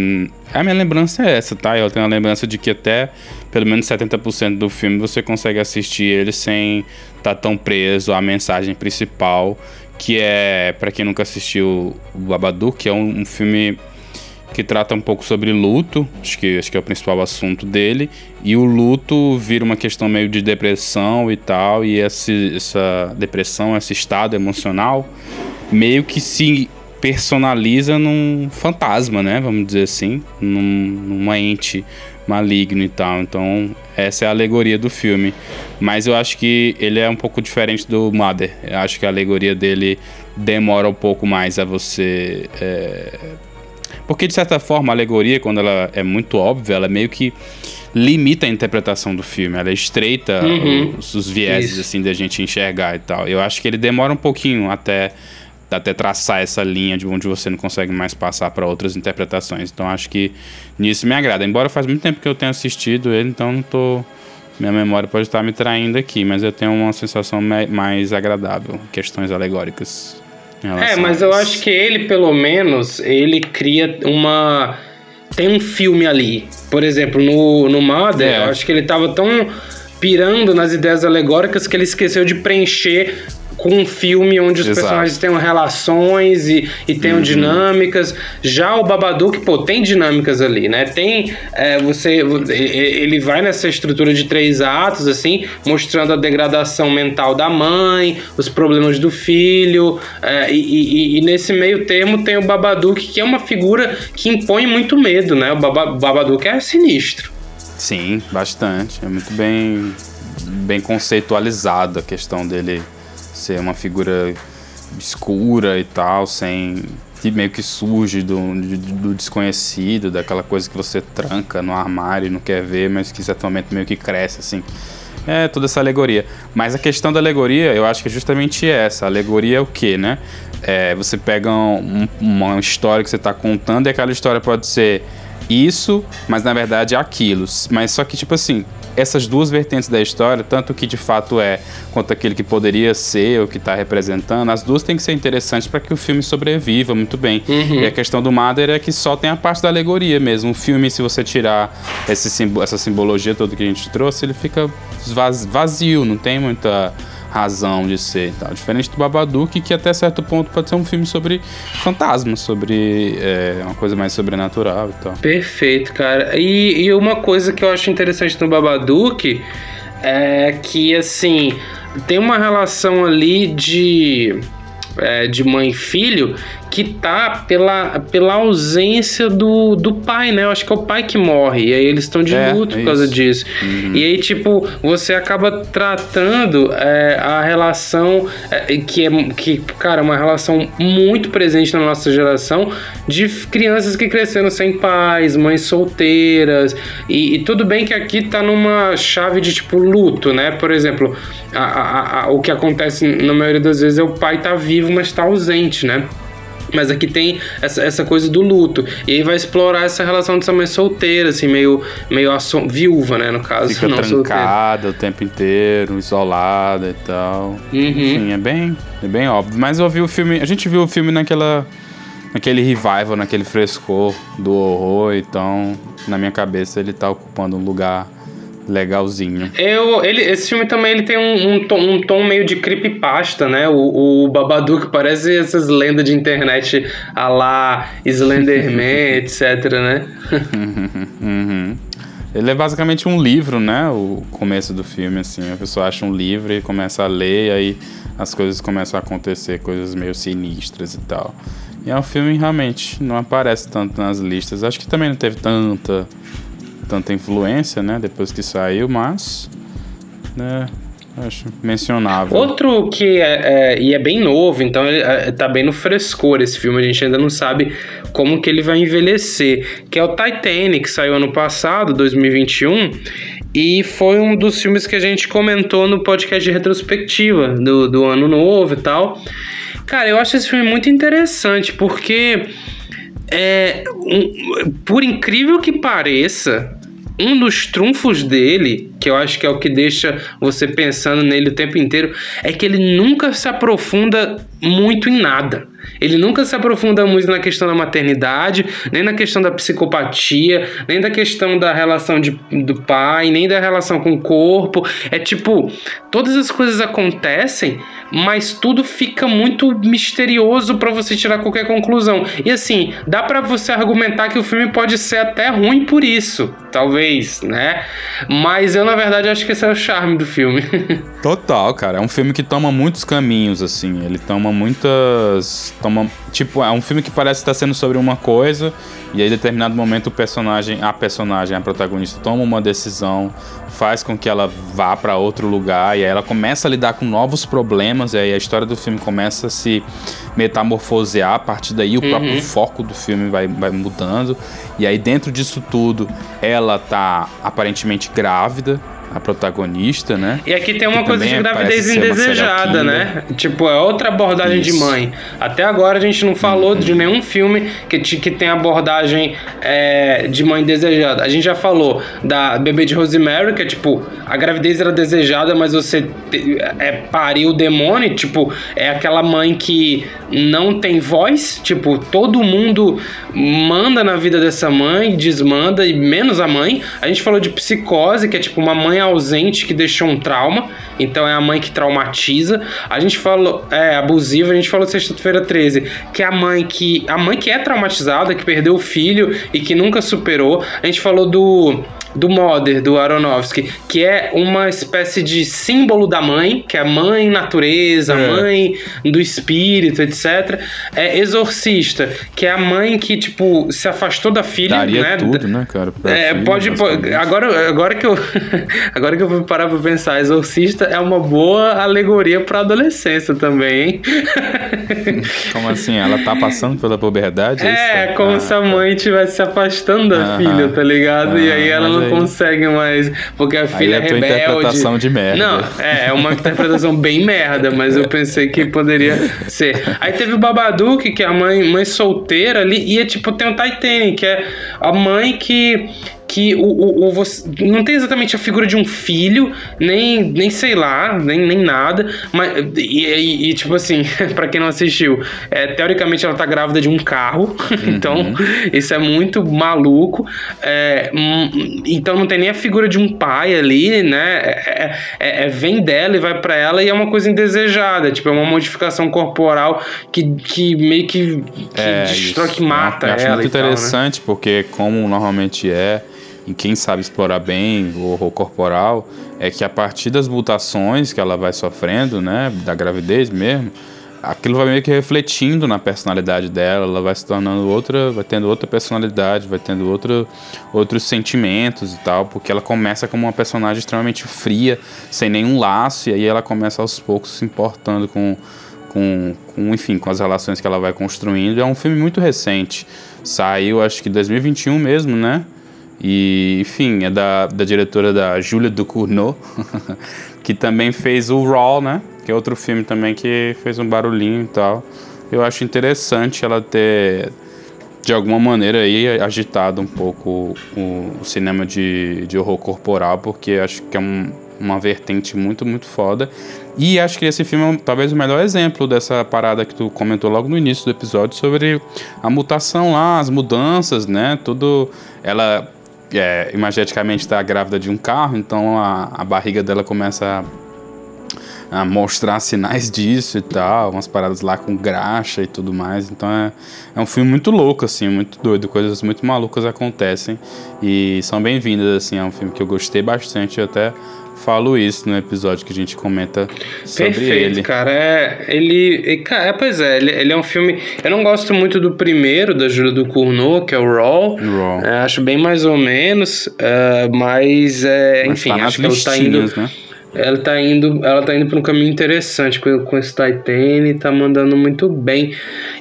A minha lembrança é essa, tá? Eu tenho a lembrança de que até pelo menos 70% do filme você consegue assistir ele sem estar tá tão preso à mensagem principal, que é, para quem nunca assistiu o Babadook, é um, um filme que trata um pouco sobre luto, acho que, acho que é o principal assunto dele, e o luto vira uma questão meio de depressão e tal, e esse, essa depressão, esse estado emocional, meio que se personaliza num fantasma, né? Vamos dizer assim, num, num ente maligno e tal. Então, essa é a alegoria do filme. Mas eu acho que ele é um pouco diferente do Mother. Eu acho que a alegoria dele demora um pouco mais a você. É... Porque, de certa forma, a alegoria, quando ela é muito óbvia, ela meio que limita a interpretação do filme. Ela estreita uhum. os, os vieses, Isso. assim, da gente enxergar e tal. Eu acho que ele demora um pouquinho até até traçar essa linha de onde você não consegue mais passar para outras interpretações. Então acho que nisso me agrada. Embora faz muito tempo que eu tenha assistido ele, então não tô minha memória pode estar me traindo aqui, mas eu tenho uma sensação mais agradável, questões alegóricas. É, mas eu acho que ele, pelo menos, ele cria uma. Tem um filme ali. Por exemplo, no, no Mother, é. eu acho que ele tava tão pirando nas ideias alegóricas que ele esqueceu de preencher com um filme onde os Exato. personagens tenham relações e, e tenham uhum. dinâmicas. Já o Babadook, pô, tem dinâmicas ali, né? Tem. É, você. Ele vai nessa estrutura de três atos, assim, mostrando a degradação mental da mãe, os problemas do filho. É, e, e, e, nesse meio termo tem o Babadook, que é uma figura que impõe muito medo, né? O Babadook é sinistro. Sim, bastante. É muito bem, bem conceitualizado a questão dele ser uma figura escura e tal, sem que meio que surge do, do, desconhecido, daquela coisa que você tranca no armário e não quer ver, mas que exatamente meio que cresce assim. É toda essa alegoria. Mas a questão da alegoria, eu acho que é justamente essa. A alegoria é o quê, né? É, você pega um, uma história que você está contando e aquela história pode ser isso, mas na verdade é aquilo. Mas só que, tipo assim, essas duas vertentes da história, tanto o que de fato é quanto aquele que poderia ser, o que está representando, as duas têm que ser interessantes para que o filme sobreviva muito bem. Uhum. E a questão do Mother é que só tem a parte da alegoria mesmo. O filme, se você tirar esse, essa simbologia toda que a gente trouxe, ele fica vazio, não tem muita razão de ser e tal. Diferente do Babadook, que até certo ponto pode ser um filme sobre fantasmas, sobre é, uma coisa mais sobrenatural e tal. Perfeito, cara. E, e uma coisa que eu acho interessante no Babadook é que, assim, tem uma relação ali de, é, de mãe e filho que tá pela, pela ausência do, do pai, né? Eu acho que é o pai que morre. E aí eles estão de é, luto é por causa disso. Uhum. E aí, tipo, você acaba tratando é, a relação é, que é, que, cara, uma relação muito presente na nossa geração de crianças que cresceram sem pais, mães solteiras. E, e tudo bem que aqui tá numa chave de, tipo, luto, né? Por exemplo, a, a, a, o que acontece na maioria das vezes é o pai tá vivo, mas tá ausente, né? Mas aqui tem essa, essa coisa do luto. E aí vai explorar essa relação dessa mãe solteira, assim, meio, meio viúva, né, no caso. Fica não trancada solteira. o tempo inteiro, isolada e tal. Uhum. Enfim, é bem, é bem óbvio. Mas eu vi o filme. A gente viu o filme naquela. Naquele revival, naquele frescor do horror, então na minha cabeça ele tá ocupando um lugar legalzinho. Eu, ele, esse filme também ele tem um, um, tom, um tom meio de creepypasta, né? O, o Babadook parece essas lendas de internet a lá Slenderman, etc, né? uhum. Ele é basicamente um livro, né? O começo do filme, assim. A pessoa acha um livro e começa a ler, e aí as coisas começam a acontecer, coisas meio sinistras e tal. E é um filme realmente não aparece tanto nas listas. Acho que também não teve tanta tanta influência, né? Depois que saiu, mas. Né, acho mencionável. Outro que é, é, e é bem novo, então ele é, tá bem no frescor esse filme, a gente ainda não sabe como que ele vai envelhecer, que é o Titanic, que saiu ano passado, 2021, e foi um dos filmes que a gente comentou no podcast de retrospectiva do, do ano novo e tal. Cara, eu acho esse filme muito interessante, porque é, um, por incrível que pareça, um dos trunfos dele, que eu acho que é o que deixa você pensando nele o tempo inteiro, é que ele nunca se aprofunda muito em nada. Ele nunca se aprofunda muito na questão da maternidade, nem na questão da psicopatia, nem da questão da relação de, do pai, nem da relação com o corpo. É tipo, todas as coisas acontecem, mas tudo fica muito misterioso para você tirar qualquer conclusão. E assim, dá para você argumentar que o filme pode ser até ruim por isso, talvez, né? Mas eu na verdade acho que esse é o charme do filme. Total, cara. É um filme que toma muitos caminhos assim. Ele toma muitas, toma tipo, é um filme que parece estar sendo sobre uma coisa e aí em determinado momento o personagem, a personagem, a protagonista toma uma decisão, faz com que ela vá para outro lugar e aí ela começa a lidar com novos problemas e aí a história do filme começa a se metamorfosear a partir daí o uhum. próprio foco do filme vai, vai mudando e aí dentro disso tudo ela tá aparentemente grávida a protagonista, né? E aqui tem uma coisa de gravidez indesejada, né? Tipo, é outra abordagem Isso. de mãe. Até agora a gente não falou uhum. de nenhum filme que, que tem abordagem é, de mãe desejada. A gente já falou da Bebê de Rosemary, que é tipo, a gravidez era desejada, mas você é, pariu o demônio. Tipo, é aquela mãe que não tem voz. Tipo, todo mundo manda na vida dessa mãe, desmanda, e menos a mãe. A gente falou de psicose, que é tipo uma mãe ausente que deixou um trauma, então é a mãe que traumatiza. A gente falou, é abusiva, a gente falou sexta-feira 13, que é a mãe que a mãe que é traumatizada, que perdeu o filho e que nunca superou. A gente falou do do Mother, do Aronofsky, que é uma espécie de símbolo da mãe, que é a mãe natureza, é. mãe do espírito, etc. É Exorcista, que é a mãe que, tipo, se afastou da filha, Daria né? tudo, né, cara? É, pode, agora, agora que eu agora que eu vou parar pra pensar, Exorcista é uma boa alegoria pra adolescência também, hein? Como assim? Ela tá passando pela puberdade? É, é como ah, se a mãe estivesse se afastando da ah, filha, tá ligado? Ah, e aí ela não não consegue mais. Porque a filha aí é rebelde. interpretação de merda. Não, é, é uma interpretação bem merda, mas eu pensei que poderia ser. Aí teve o Babadook, que é a mãe, mãe solteira ali, e é tipo, tem o Titanic, que é a mãe que que o, o, o você, não tem exatamente a figura de um filho, nem, nem sei lá, nem, nem nada, mas e, e, e tipo assim, para quem não assistiu, é, teoricamente ela tá grávida de um carro, uhum. então isso é muito maluco, é, hum, então não tem nem a figura de um pai ali, né, é, é, é vem dela e vai para ela e é uma coisa indesejada, tipo, é uma modificação corporal que, que meio que, que é, destrói, que mata eu acho ela muito interessante, tal, né? porque como normalmente é em quem sabe explorar bem o horror corporal, é que a partir das mutações que ela vai sofrendo, né, da gravidez mesmo, aquilo vai meio que refletindo na personalidade dela, ela vai se tornando outra, vai tendo outra personalidade, vai tendo outro, outros sentimentos e tal, porque ela começa como uma personagem extremamente fria, sem nenhum laço, e aí ela começa aos poucos se importando com, com, com enfim, com as relações que ela vai construindo. É um filme muito recente, saiu acho que em 2021 mesmo, né? E, enfim, é da, da diretora da Julia Ducournau, que também fez o Raw, né? Que é outro filme também que fez um barulhinho e tal. Eu acho interessante ela ter, de alguma maneira, aí, agitado um pouco o, o cinema de, de horror corporal, porque acho que é um, uma vertente muito, muito foda. E acho que esse filme é talvez o melhor exemplo dessa parada que tu comentou logo no início do episódio sobre a mutação lá, as mudanças, né? Tudo. Ela é, imageticamente está grávida de um carro, então a, a barriga dela começa a, a, mostrar sinais disso e tal, umas paradas lá com graxa e tudo mais. Então é, é um filme muito louco, assim, muito doido, coisas muito malucas acontecem e são bem-vindas, assim, é um filme que eu gostei bastante, até falo isso no episódio que a gente comenta sobre Perfeito, ele. cara. É, ele, é, pois é, ele, ele, é um filme. Eu não gosto muito do primeiro da Júlia do Cournot, que é o Raw. Raw. É, acho bem mais ou menos, uh, mas, é, mas enfim, tá acho que ele tá indo. Né? Ela tá indo, ela tá indo para um caminho interessante com, com esse Titan tá mandando muito bem.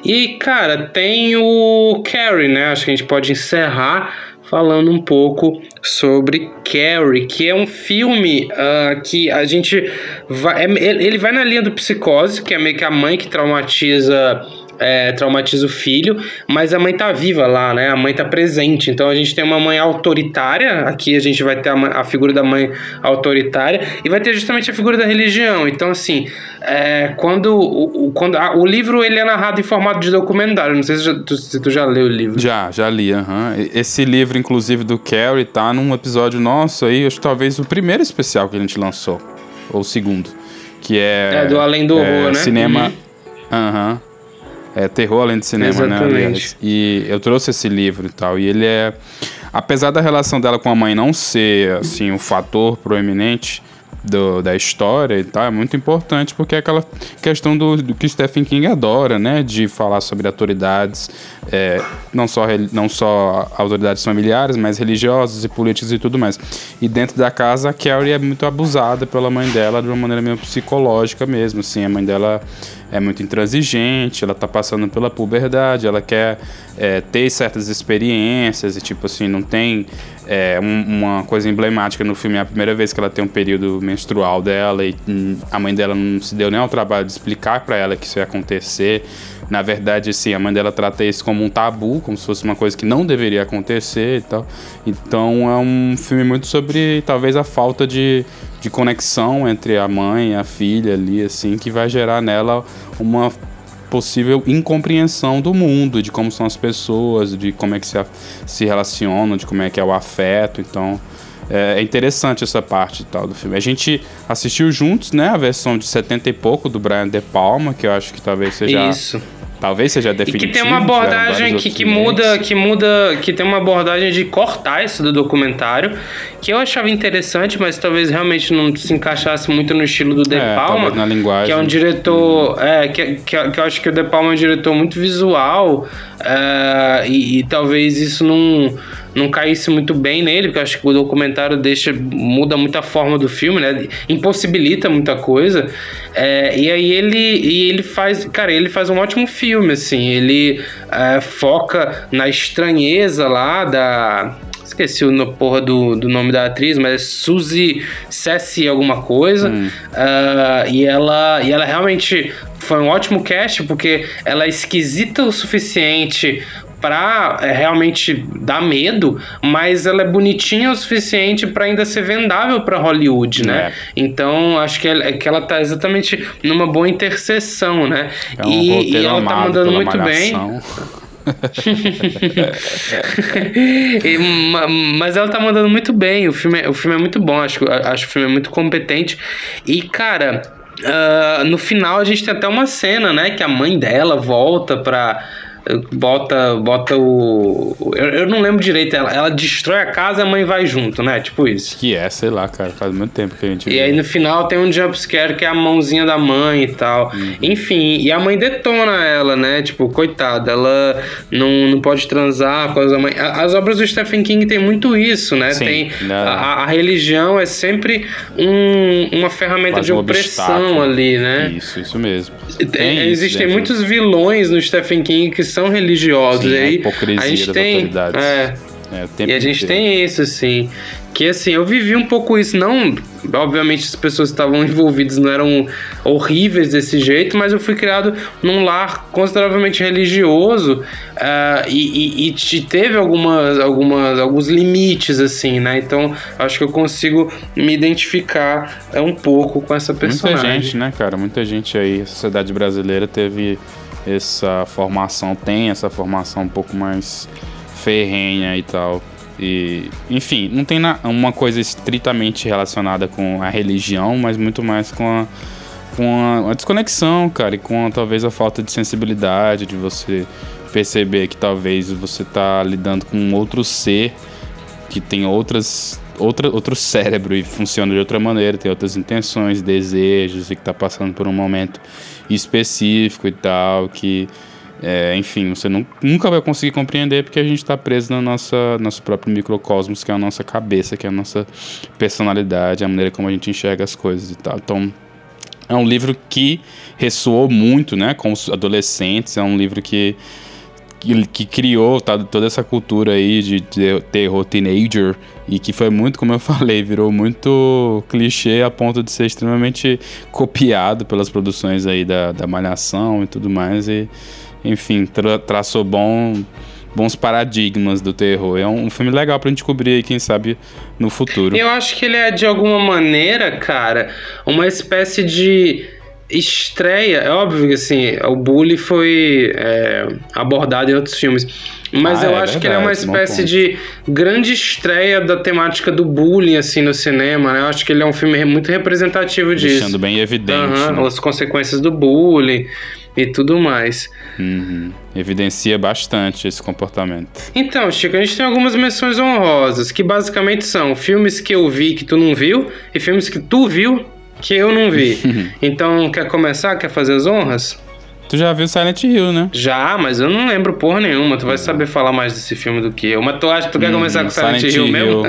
E, cara, tem o Carrie, né? Acho que a gente pode encerrar falando um pouco sobre Carrie, que é um filme uh, que a gente vai. É, ele vai na linha do psicose, que é meio que a mãe que traumatiza é, traumatiza o filho, mas a mãe tá viva lá, né? A mãe tá presente. Então a gente tem uma mãe autoritária, aqui a gente vai ter a, a figura da mãe autoritária, e vai ter justamente a figura da religião. Então, assim, é, quando, o, quando a, o livro ele é narrado em formato de documentário. Não sei se, já, tu, se tu já leu o livro. Já, já li. Uhum. Esse livro, inclusive, do Carrie, tá num episódio nosso aí, acho que talvez o primeiro especial que a gente lançou. Ou o segundo. Que é. É do Além do Horror, é, né? Cinema. Uhum. Aham. Uhum. É terror além de cinema, né, Exatamente. né? Aliás. E eu trouxe esse livro e tal. E ele é. Apesar da relação dela com a mãe não ser, assim, um fator proeminente, do, da história e tal, é muito importante porque é aquela questão do, do que Stephen King adora, né? De falar sobre autoridades, é, não, só, não só autoridades familiares, mas religiosas e políticas e tudo mais. E dentro da casa, a Carrie é muito abusada pela mãe dela de uma maneira meio psicológica mesmo, assim. A mãe dela é muito intransigente, ela tá passando pela puberdade, ela quer é, ter certas experiências e, tipo assim, não tem é, um, uma coisa emblemática no filme, é a primeira vez que ela tem um período menstrual dela e hum, a mãe dela não se deu nem ao trabalho de explicar para ela que isso ia acontecer. Na verdade, assim, a mãe dela trata isso como um tabu, como se fosse uma coisa que não deveria acontecer e tal. Então é um filme muito sobre talvez a falta de de conexão entre a mãe e a filha ali, assim, que vai gerar nela uma possível incompreensão do mundo, de como são as pessoas, de como é que se, se relacionam, de como é que é o afeto. Então, é, é interessante essa parte tal do filme. A gente assistiu juntos, né, a versão de 70 e pouco do Brian De Palma, que eu acho que talvez seja Isso. Talvez seja definitivo. E que tem uma abordagem que, que muda, que muda, que tem uma abordagem de cortar isso do documentário, que eu achava interessante, mas talvez realmente não se encaixasse muito no estilo do De é, Palma, na linguagem. que é um diretor, hum. é, que, que, que, eu acho que o De Palma é um diretor muito visual, é, e, e talvez isso não não caísse muito bem nele, porque eu acho que o documentário deixa muda muita forma do filme, né? Impossibilita muita coisa. É, e aí ele e ele faz, cara, ele faz um ótimo filme, assim. Ele é, foca na estranheza lá da esqueci o porra do, do nome da atriz, mas é Suzy Cessi alguma coisa. Hum. Uh, e, ela, e ela realmente foi um ótimo cast, porque ela é esquisita o suficiente pra é, realmente dar medo, mas ela é bonitinha o suficiente para ainda ser vendável para Hollywood, né? É. Então acho que ela, que ela tá exatamente numa boa interseção, né? É um e, e ela tá mandando muito malhação. bem. e, mas ela tá mandando muito bem. O filme, é, o filme é muito bom. Acho, acho o filme é muito competente. E, cara, uh, no final a gente tem até uma cena, né? Que a mãe dela volta pra bota, bota o. Eu, eu não lembro direito, ela, ela destrói a casa e a mãe vai junto, né? Tipo isso. Que é, sei lá, cara, faz muito tempo que a gente. E viu. aí no final tem um jumpscare que é a mãozinha da mãe e tal. Uhum. Enfim, e a mãe detona ela, né? Tipo, coitada, ela não, não pode transar com as mãe. As obras do Stephen King tem muito isso, né? Sim, tem a, a, religião é sempre um, uma ferramenta Quase de opressão um ali, né? Isso, isso mesmo. Tem, existem muitos vilões no Stephen King que são religiosos. Sim, aí, a hipocrisia a gente tem, é, é, e a gente tem isso, assim. Que assim, eu vivi um pouco isso, não. Obviamente as pessoas que estavam envolvidas não eram horríveis desse jeito, mas eu fui criado num lar consideravelmente religioso uh, e, e, e, teve algumas, algumas, alguns limites, assim, né? Então acho que eu consigo me identificar uh, um pouco com essa personagem. Muita gente, né, cara? Muita gente aí, a sociedade brasileira teve essa formação, tem essa formação um pouco mais ferrenha e tal. E, enfim, não tem na, uma coisa estritamente relacionada com a religião, mas muito mais com a, com a, a desconexão, cara, e com a, talvez a falta de sensibilidade, de você perceber que talvez você tá lidando com outro ser que tem outras outra, outro cérebro e funciona de outra maneira, tem outras intenções, desejos e que está passando por um momento específico e tal, que, é, enfim, você não, nunca vai conseguir compreender porque a gente está preso na nossa nosso próprio microcosmos, que é a nossa cabeça, que é a nossa personalidade, a maneira como a gente enxerga as coisas e tal. Então, é um livro que ressoou muito, né, com os adolescentes, é um livro que que, que criou tá, toda essa cultura aí de, de terror teenager e que foi muito, como eu falei, virou muito clichê a ponto de ser extremamente copiado pelas produções aí da, da Malhação e tudo mais. E, enfim, tra traçou bom, bons paradigmas do terror. É um, filme legal pra gente cobrir aí, quem sabe, no futuro. Eu acho que ele é, de alguma maneira, cara, uma espécie de estreia. É óbvio que, assim, o bullying foi é, abordado em outros filmes. Mas ah, eu é acho verdade, que ele é uma espécie de grande estreia da temática do bullying, assim, no cinema, né? Eu acho que ele é um filme muito representativo disso. Deixando bem evidente. Uhum, né? As consequências do bullying e tudo mais. Uhum. Evidencia bastante esse comportamento. Então, Chico, a gente tem algumas menções honrosas, que basicamente são filmes que eu vi que tu não viu e filmes que tu viu que eu não vi. então, quer começar? Quer fazer as honras? Tu já viu Silent Hill, né? Já, mas eu não lembro porra nenhuma. Tu vai saber falar mais desse filme do que eu. Mas tu acha que tu quer hum, começar com Silent, Silent Hill, Hill mesmo?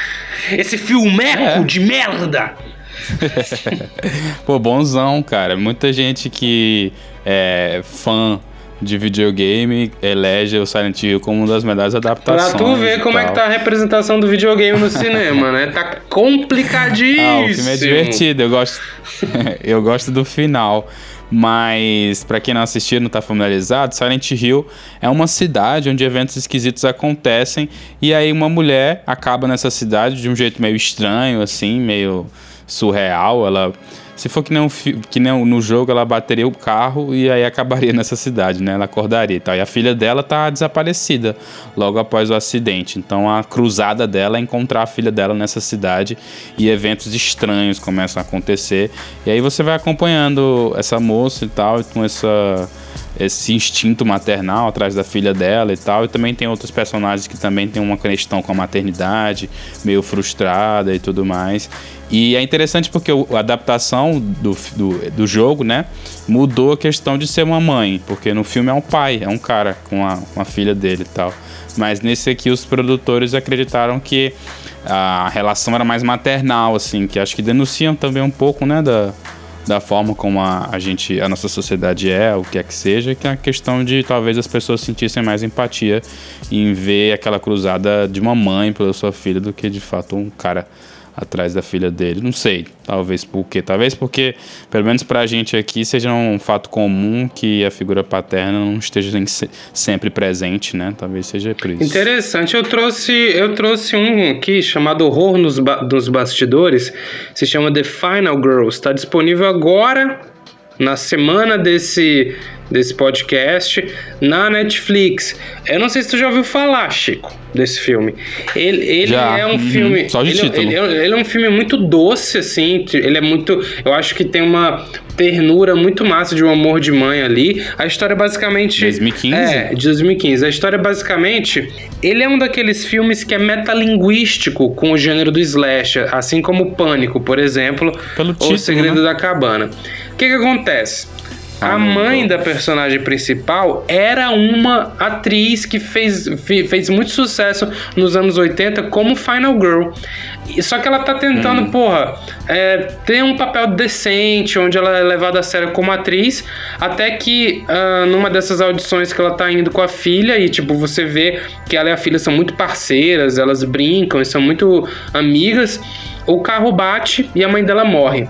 Esse filmeco é. de merda! Pô, bonzão, cara. Muita gente que é fã de videogame elege o Silent Hill como uma das melhores adaptações. Pra tu ver como tal. é que tá a representação do videogame no cinema, né? Tá complicadíssimo. Ah, o filme é divertido, eu gosto, eu gosto do final. Mas, para quem não assistiu, não tá familiarizado, Silent Hill é uma cidade onde eventos esquisitos acontecem e aí uma mulher acaba nessa cidade de um jeito meio estranho, assim, meio surreal. Ela se for que nem, um, que nem no jogo, ela bateria o carro e aí acabaria nessa cidade, né? Ela acordaria e tal. E a filha dela tá desaparecida logo após o acidente. Então a cruzada dela é encontrar a filha dela nessa cidade e eventos estranhos começam a acontecer. E aí você vai acompanhando essa moça e tal, com essa esse instinto maternal atrás da filha dela e tal. E também tem outros personagens que também tem uma questão com a maternidade, meio frustrada e tudo mais. E é interessante porque a adaptação do, do, do, jogo, né, mudou a questão de ser uma mãe, porque no filme é um pai, é um cara com a, com a filha dele e tal. Mas nesse aqui os produtores acreditaram que a relação era mais maternal, assim, que acho que denunciam também um pouco, né, da, da forma como a, a gente, a nossa sociedade é, o que é que seja, que é a questão de talvez as pessoas sentissem mais empatia em ver aquela cruzada de uma mãe pela sua filha do que de fato um cara atrás da filha dele. Não sei, talvez por quê. Talvez porque, pelo menos pra gente aqui, seja um fato comum que a figura paterna não esteja sempre presente, né? Talvez seja por isso. Interessante. Eu trouxe, eu trouxe um aqui chamado Horror nos, ba nos Bastidores. Se chama The Final Girls. Está disponível agora, na semana desse desse podcast na Netflix. Eu não sei se tu já ouviu falar, Chico, desse filme. Ele, ele é um uhum. filme. Só de ele, título. Ele, ele, ele, é um filme muito doce, assim. Ele é muito. Eu acho que tem uma ternura muito massa de um amor de mãe ali. A história basicamente. 2015? É, de 2015. A história basicamente. Ele é um daqueles filmes que é metalinguístico com o gênero do slasher, assim como Pânico, por exemplo. Pelo ou O Segredo né? da Cabana. O que, que acontece? A mãe da personagem principal era uma atriz que fez, fez muito sucesso nos anos 80 como Final Girl. Só que ela tá tentando, hum. porra, é, ter um papel decente, onde ela é levada a sério como atriz, até que uh, numa dessas audições que ela tá indo com a filha, e tipo, você vê que ela e a filha são muito parceiras, elas brincam e são muito amigas, o carro bate e a mãe dela morre.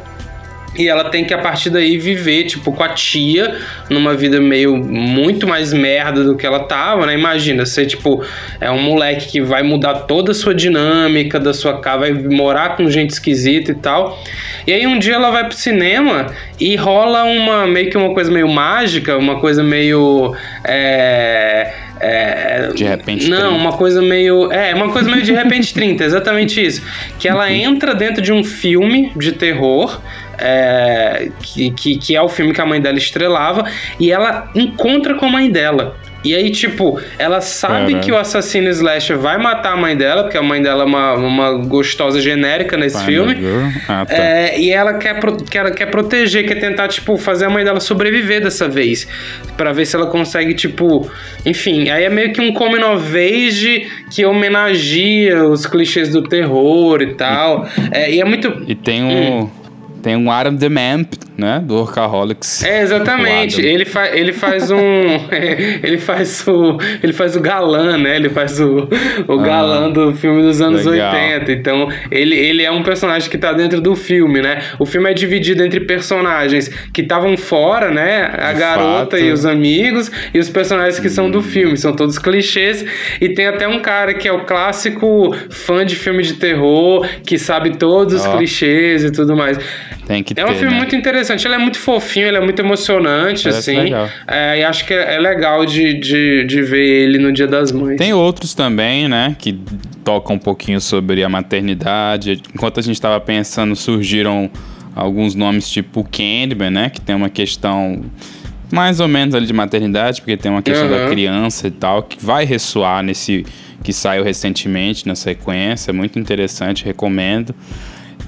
E ela tem que, a partir daí, viver, tipo, com a tia, numa vida meio muito mais merda do que ela tava, né? Imagina, ser, tipo, é um moleque que vai mudar toda a sua dinâmica da sua casa, vai morar com gente esquisita e tal. E aí um dia ela vai pro cinema e rola uma, meio que uma coisa meio mágica, uma coisa meio. É, é, de repente Não, 30. uma coisa meio. É, uma coisa meio de repente 30, exatamente isso. Que ela uhum. entra dentro de um filme de terror é, que, que, que, é o filme que a mãe dela estrelava, e ela encontra com a mãe dela. E aí, tipo, ela sabe que o assassino slasher vai matar a mãe dela, porque a mãe dela é uma, uma gostosa genérica nesse filme. Ah, tá. é, e ela quer, quer, quer proteger, quer tentar, tipo, fazer a mãe dela sobreviver dessa vez. para ver se ela consegue, tipo. Enfim, aí é meio que um come of age que homenageia os clichês do terror e tal. E, é, e é muito. E tem um. Hum tem um Adam the Man, né? Do Workaholics. É, exatamente. Ele, fa ele faz um. ele faz o. Ele faz o galã, né? Ele faz o, o ah, galã do filme dos anos legal. 80. Então, ele, ele é um personagem que tá dentro do filme, né? O filme é dividido entre personagens que estavam fora, né? A De garota fato. e os amigos, e os personagens que hum. são do hum. filme. São todos clichês. E tem até um cara que é o clássico fã de filme de terror, que sabe todos os oh. clichês e tudo mais. Tem que é um filme né? muito interessante. Ele é muito fofinho, ele é muito emocionante, Parece assim. Legal. É, e acho que é legal de, de, de ver ele no Dia das Mães. Tem outros também, né? Que tocam um pouquinho sobre a maternidade. Enquanto a gente estava pensando, surgiram alguns nomes tipo Candyman, né? Que tem uma questão mais ou menos ali de maternidade, porque tem uma questão uhum. da criança e tal, que vai ressoar nesse que saiu recentemente na sequência, muito interessante, recomendo.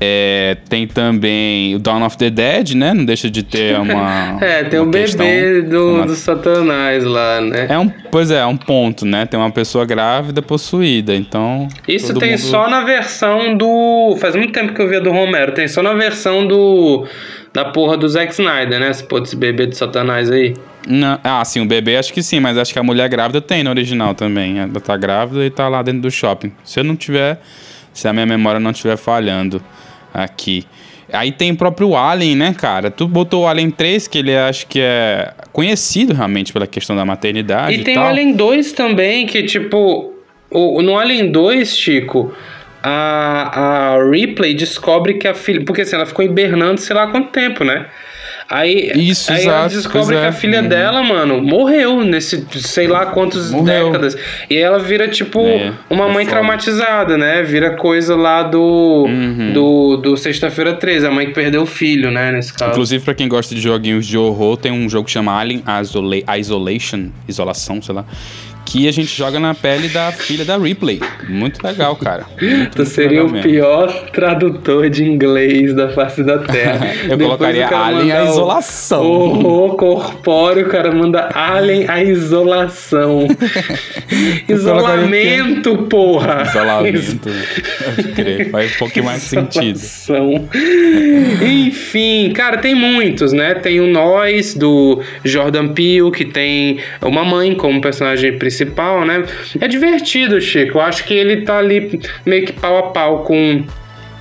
É, tem também o Dawn of the Dead, né? Não deixa de ter uma. é, tem o um bebê do, uma... do Satanás lá, né? É um, pois é, é um ponto, né? Tem uma pessoa grávida possuída, então. Isso tem mundo... só na versão do. Faz muito tempo que eu vi do Romero, tem só na versão do. Da porra do Zack Snyder, né? Esse, esse bebê do Satanás aí. Não, ah, sim, o bebê acho que sim, mas acho que a mulher grávida tem no original também. Ela tá grávida e tá lá dentro do shopping. Se eu não tiver. Se a minha memória não estiver falhando aqui. Aí tem o próprio Alien, né, cara? Tu botou o Alien 3, que ele acho que é conhecido realmente pela questão da maternidade. E, e tem tal. o Alien 2 também, que tipo. O, no Alien 2, Chico, a, a Ripley descobre que a filha. Porque assim, ela ficou hibernando sei lá quanto tempo, né? Aí, Isso, aí exato, ela descobre que a é. filha uhum. dela, mano, morreu nesse sei lá quantas décadas. E ela vira, tipo, é, uma é mãe foda. traumatizada, né? Vira coisa lá do, uhum. do, do Sexta-feira 13, a mãe que perdeu o filho, né? Nesse caso. Inclusive, pra quem gosta de joguinhos de horror, tem um jogo que chama Alien Isolation, Isolação, sei lá que a gente joga na pele da filha da Ripley. Muito legal, cara. Muito, tu seria o mesmo. pior tradutor de inglês da face da Terra. Eu Depois colocaria Alien a isolação. Horror corpóreo, o cara manda Alien a isolação. Isolamento, porra! Isolamento. Pode crer, faz um pouquinho mais sentido. Enfim, cara, tem muitos, né? Tem o Nós, do Jordan Peele, que tem uma mãe como personagem principal principal, né? É divertido, Chico. Eu acho que ele tá ali meio que pau a pau com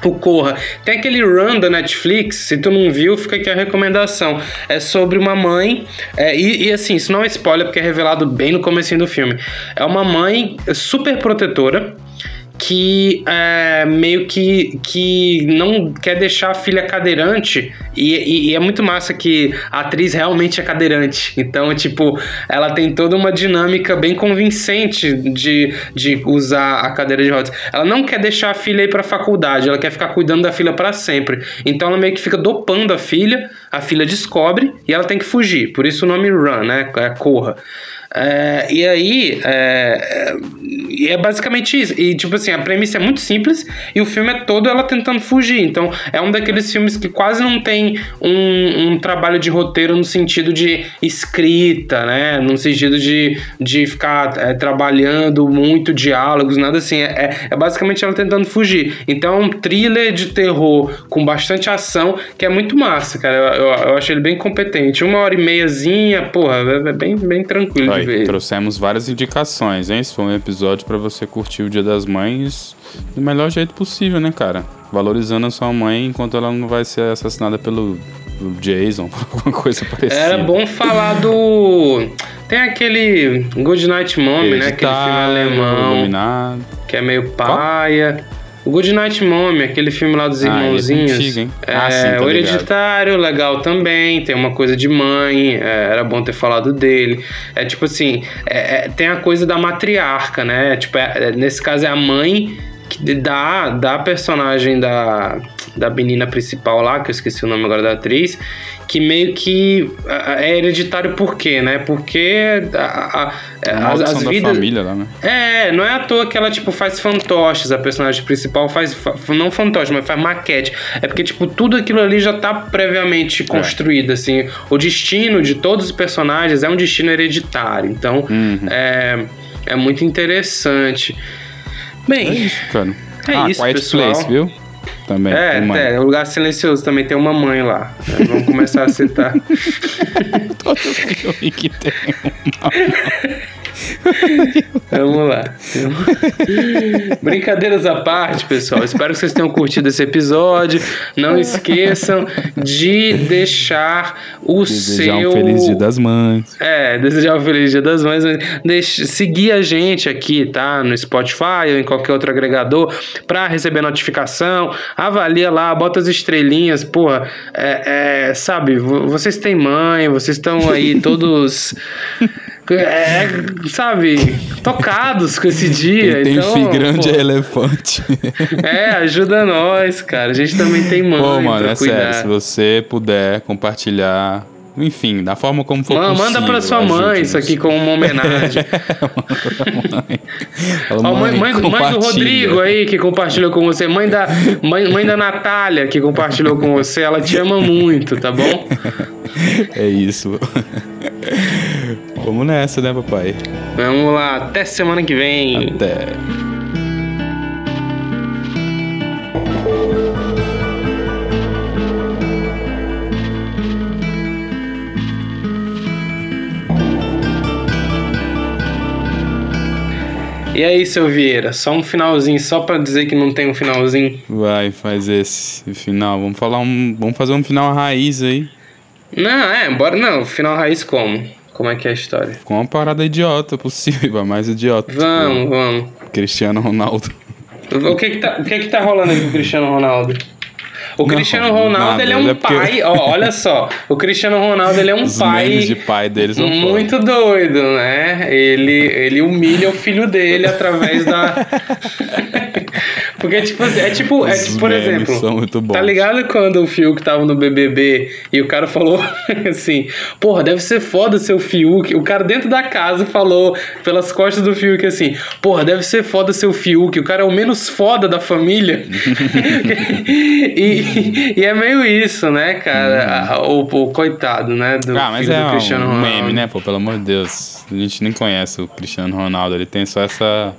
o Corra. Tem aquele run da Netflix, se tu não viu, fica aqui a recomendação. É sobre uma mãe, é, e, e, assim, isso não é spoiler porque é revelado bem no começo do filme. É uma mãe super protetora, que é, meio que, que não quer deixar a filha cadeirante. E, e, e, é muito massa que a atriz realmente é cadeirante. Então tipo ela tem toda uma dinâmica bem convincente de, de usar a cadeira de rodas. Ela não quer deixar a filha ir para faculdade ela quer ficar cuidando da filha para sempre. Então ela meio que fica dopando a filha a filha descobre e ela tem que fugir. Por isso o nome Run né? É corra é, e aí, é, é, é, basicamente isso. E, tipo assim, a premissa é muito simples e o filme é todo ela tentando fugir. Então, é um daqueles filmes que quase não tem um, um trabalho de roteiro no sentido de escrita, né? No sentido de, de ficar é, trabalhando muito diálogos, nada assim. É, é, é basicamente ela tentando fugir. Então, é um thriller de terror com bastante ação que é muito massa, cara. Eu, eu, eu achei ele bem competente. Uma hora e meiazinha, porra, é, é bem, bem tranquilo. Trouxemos várias indicações, hein? Esse foi um episódio para você curtir o Dia das Mães do melhor jeito possível, né, cara? Valorizando a sua mãe enquanto ela não vai ser assassinada pelo Jason, alguma coisa parecida. Era bom falar do. Tem aquele Good Night Mommy, né? Aquele filme alemão. Iluminado. Que é meio paia. Qual? O Good Night Mommy, aquele filme lá dos ah, é irmãozinhos. Ah, é, antigo, hein? é ah, sim, o Hereditário, ligado. legal também. Tem uma coisa de mãe, é, era bom ter falado dele. É tipo assim, é, é tem a coisa da matriarca, né? Tipo, é, nesse caso é a mãe que dá, dá a personagem da, da menina principal lá, que eu esqueci o nome agora da atriz, que meio que é hereditário por quê, né? Porque a, a, é as, as vidas. família lá, né? É, não é à toa que ela, tipo, faz fantoches, a personagem principal faz. Não fantoche, mas faz maquete. É porque, tipo, tudo aquilo ali já tá previamente é. construído, é. assim. O destino de todos os personagens é um destino hereditário. Então, uhum. é, é muito interessante. Bem. É isso, cara. É ah, isso, Quiet pessoal. Place, viu? Também. É, é, o lugar silencioso também tem uma mãe lá. É, vamos começar a citar. Todo filme que tem uma mãe. Vamos lá. Brincadeiras à parte, pessoal. Espero que vocês tenham curtido esse episódio. Não esqueçam de deixar o Desejar seu. um feliz dia das mães. É, desejar um feliz dia das mães. Deixe, seguir a gente aqui, tá? No Spotify ou em qualquer outro agregador para receber notificação. Avalia lá, bota as estrelinhas. Porra, é, é, sabe, vocês têm mãe, vocês estão aí todos é, sabe, tocados com esse dia. Quem tem então, grande pô, é elefante. É, ajuda nós, cara. A gente também tem mãe Pô, mano, pra é cuidar. sério. Se você puder compartilhar, enfim, da forma como for Mano, possível. manda pra sua mãe isso aqui como uma homenagem. Fala, Ó, mãe, mãe, do- mãe do. Rodrigo aí que compartilhou com você, mãe da, mãe, mãe da Natália que compartilhou com você, ela te ama muito, tá bom? É isso. Vamos nessa, né, papai? Vamos lá, até semana que vem. Até. E aí, seu Vieira, só um finalzinho, só pra dizer que não tem um finalzinho. Vai, faz esse final. Vamos falar um. Vamos fazer um final raiz aí. Não, é, bora não, final raiz como? Como é que é a história? Com uma parada idiota possível, a mais idiota. Vamos, vamos. Tipo, Cristiano Ronaldo. O que que tá, o que que tá rolando aí com o Cristiano Ronaldo? O Não, Cristiano Ronaldo, nada, ele é um é porque- pai, ó, olha só, o Cristiano Ronaldo, ele é um Os pai de pai deles não muito doido, né? Ele, ele humilha o filho dele através da... Porque, tipo, é tipo, é tipo, por exemplo, tá ligado quando o Fiuk tava no BBB e o cara falou assim, porra, deve ser foda seu Fiuk, o cara dentro da casa falou pelas costas do Fiuk assim, porra, deve ser foda seu Fiuk, o cara é o menos foda da família. e, e é meio isso, né, cara? A- O, o coitado, né, do Ah, mas é do Cristiano um Ronaldo. meme, né, pô? Pelo amor de Deus. A gente nem conhece o Cristiano Ronaldo. Ele tem só essa,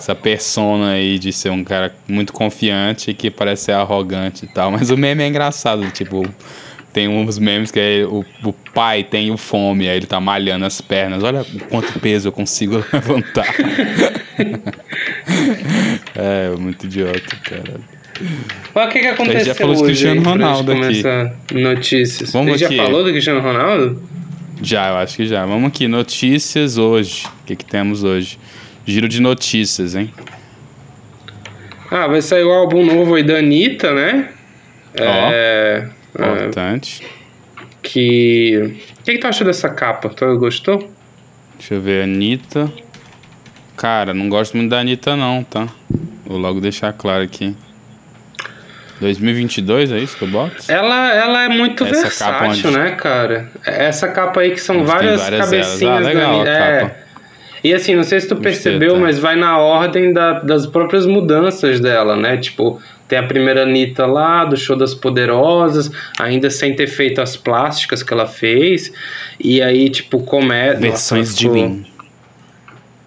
essa persona aí de ser um cara muito confiante que parece ser arrogante e tal. Mas o meme é engraçado, tipo... Tem uns memes que é o, o pai tem o fome, aí ele tá malhando as pernas. Olha quanto peso eu consigo levantar. é, muito idiota, cara. Mas o que, que aconteceu já falou hoje Cristiano aí, pra Ronaldo aqui. notícias? Vamos gente aqui. já falou do Cristiano Ronaldo? Já, eu acho que já. Vamos aqui, notícias hoje. O que, que temos hoje? Giro de notícias, hein? Ah, vai sair o álbum novo aí da Anitta, né? Ó. É, é, Importante. que... O que, que tu achou dessa capa? Tu gostou? Deixa eu ver, Anitta. Cara, não gosto muito da Anitta, não, tá? Vou logo deixar claro aqui. 2022, é isso que eu boto? Ela, ela é muito Essa versátil, onde? né, cara? Essa capa aí que são várias, várias cabecinhas delas. Ah, legal da a é. capa. E assim, não sei se tu percebeu, tá. mas vai na ordem da- das próprias mudanças dela, né? Tipo, tem a primeira Anitta lá, do Show das Poderosas, ainda sem ter feito as plásticas que ela fez. E aí, tipo, começa. Versões de mim.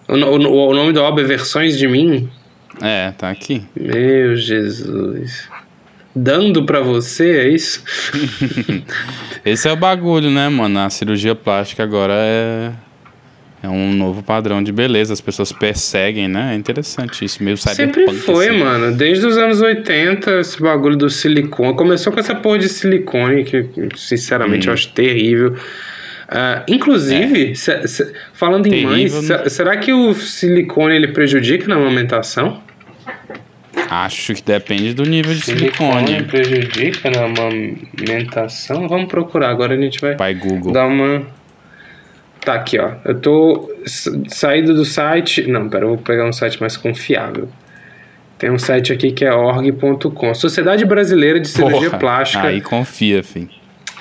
O, o- o nome do álbum é Versões de Mim? É, tá aqui. Meu Jesus. Dando pra você, é isso? Esse é o bagulho, né, mano? A cirurgia plástica agora é. É um novo padrão de beleza. As pessoas perseguem, né? É interessante isso, meio Sempre cyberpunk. foi, assim. mano. Desde os anos 80, esse bagulho do silicone. Começou com essa porra de silicone, que sinceramente Hum. eu acho terrível. Ah, inclusive, se- se- falando em mães, É. Terrível, né? se- será que o silicone ele prejudica na amamentação? Acho que depende do nível de silicone. prejudica na amamentação? Vamos procurar, agora a gente vai Pai Google. dar uma. Tá aqui, ó. Eu tô saído do site. Não, pera, eu vou pegar um site mais confiável. Tem um site aqui que é org.com. Sociedade Brasileira de Cirurgia Porra, Plástica. Aí confia, filho.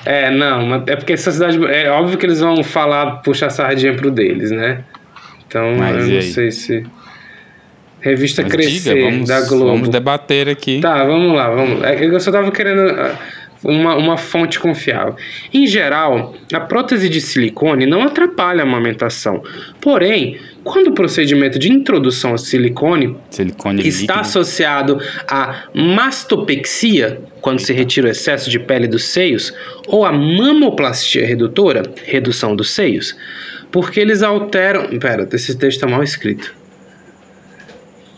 É, não, é porque essa cidade. É óbvio que eles vão falar, puxar sardinha pro deles, né? Então, Mas eu não sei se. Revista Mas Crescer, diga, vamos, da Globo. vamos debater aqui. Tá, vamos lá, vamos lá. É Eu só tava querendo ah, uma, uma fonte confiável. Em geral, a prótese de silicone não atrapalha a amamentação. Porém, quando o procedimento de introdução a silicone, silicone está líquido. associado à mastopexia, quando se retira o excesso de pele dos seios, ou a mamoplastia redutora, redução dos seios, porque eles alteram. Pera, esse texto está mal escrito.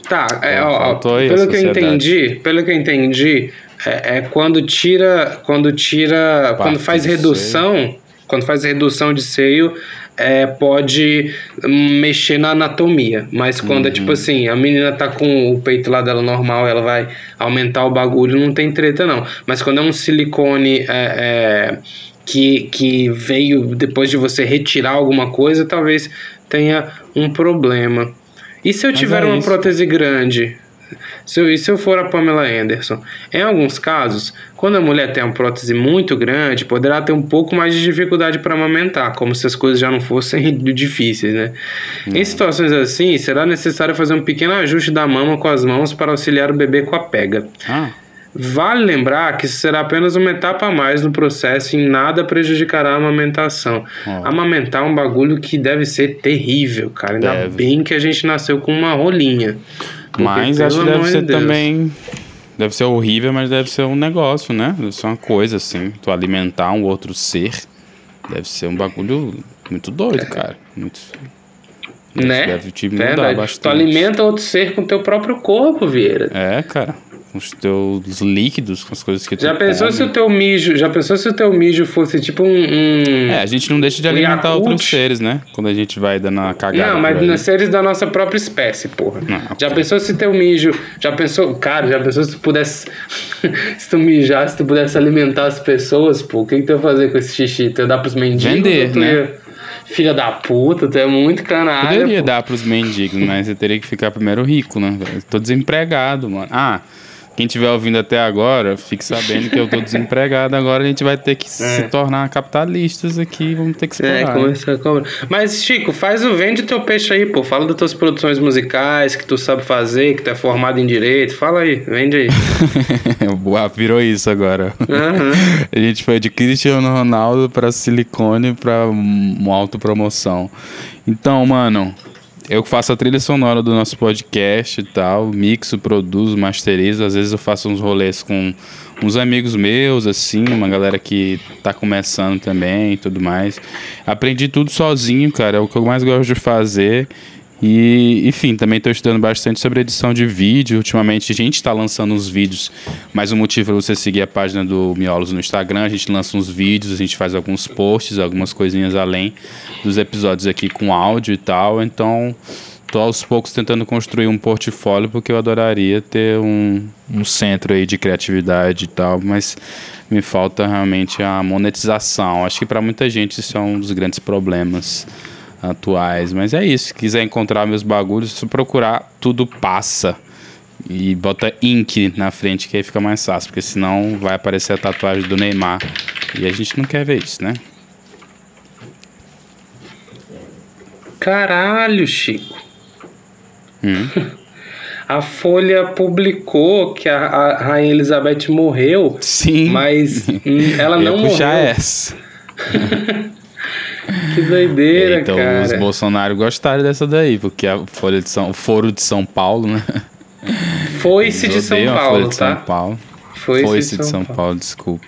Tá, é, ó, ó, pelo que eu entendi, pelo que eu entendi, é, é quando tira, quando tira, quando faz redução, quando faz redução de seio, é, pode mexer na anatomia. Mas quando é tipo assim, a menina tá com o peito lá dela normal, ela vai aumentar o bagulho, não tem treta não. Mas quando é um silicone é, é, que, que veio depois de você retirar alguma coisa, talvez tenha um problema. E se eu Mas tiver é uma isso. prótese grande? Se eu, e se eu for a Pamela Anderson? Em alguns casos, quando a mulher tem uma prótese muito grande, poderá ter um pouco mais de dificuldade para amamentar, como se as coisas já não fossem difíceis, né? Em situações assim, será necessário fazer um pequeno ajuste da mama com as mãos para auxiliar o bebê com a pega. Ah, Vale lembrar que isso será apenas uma etapa a mais no processo e em nada prjudicará a amamentação. Ó. Amamentar é um bagulho que deve ser terrível, cara. Ainda Deve. bem que a gente nasceu com uma rolinha. Mas acho que deve de ser Deus. também. Deve ser horrível, mas deve ser um negócio, né? Deve ser uma coisa assim. Tu alimentar um outro ser. Deve ser um bagulho muito doido, cara. Muito. Deve- Né? Deve te mudar Verdade. Tu bastante. alimenta outro ser com teu próprio corpo, Vieira. É, cara. Com os teus líquidos, com as coisas que tu Já pensou come. se o teu mijo, já pensou se o teu mijo fosse tipo um, um- É, a gente não deixa de Um alimentar Yakult. outros seres, né? Quando a gente vai dando a cagada. Não, mas nos seres da nossa própria espécie, porra. Não, Já ok. pensou se teu mijo. Já pensou. Cara, já pensou se tu pudesse. se tu mijasse, se tu pudesse alimentar as pessoas, pô. O que, que tu ia fazer com esse xixi? Tu ia dar pros mendigos? Vender, tu né? ia- Filha da puta, tu é muito canalha. Poderia pô. dar pros mendigos, mas você teria que ficar primeiro rico, né? Tô desempregado, mano. Ah, quem estiver ouvindo até agora, fique sabendo que eu tô desempregado. Agora a gente vai ter que se tornar capitalistas aqui. Vamos ter que É, explorar. começar a cobrar. Mas, Chico, faz o vende teu peixe aí, pô. Fala das tuas produções musicais, que tu sabe fazer, que tu é formado em direito. Fala aí, vende aí. Boa, Virou isso agora. Aham. A gente foi de Cristiano Ronaldo pra silicone pra uma autopromoção. Então, mano, eu faço a trilha sonora do nosso podcast e tal, mixo, produzo, masterizo. Às vezes eu faço uns rolês com uns amigos meus, assim, uma galera que tá começando também e tudo mais. Aprendi tudo sozinho, cara, é o que eu mais gosto de fazer. E, enfim, também estou estudando bastante sobre edição de vídeo. Ultimamente a gente está lançando uns vídeos, mas o motivo é você seguir a página do Miolos no Instagram. A gente lança uns vídeos, a gente faz alguns posts, algumas coisinhas além dos episódios aqui com áudio e tal. Então, tô aos poucos tentando construir um portfólio, porque eu adoraria ter um, um centro aí de criatividade e tal, mas me falta realmente a monetização. Acho que para muita gente isso é um dos grandes problemas atuais. Mas é isso. Se quiser encontrar meus bagulhos, se procurar, tudo passa. E bota ink na frente, que aí fica mais fácil. Porque senão vai aparecer a tatuagem do Neymar. E a gente não quer ver isso, né? Caralho, Chico. Hum. A Folha publicou que a, a Rainha Elizabeth morreu, Sim. mas hum, ela não morreu. puxar essa. Que doideira, então cara. os Bolsonaro gostaram dessa daí, porque a Folha de São, o Foro de São Paulo, né? Foi-se de São odeiam a Paulo, Folha de tá? São Paulo. Foi-se Foi-se de São Paulo, desculpa.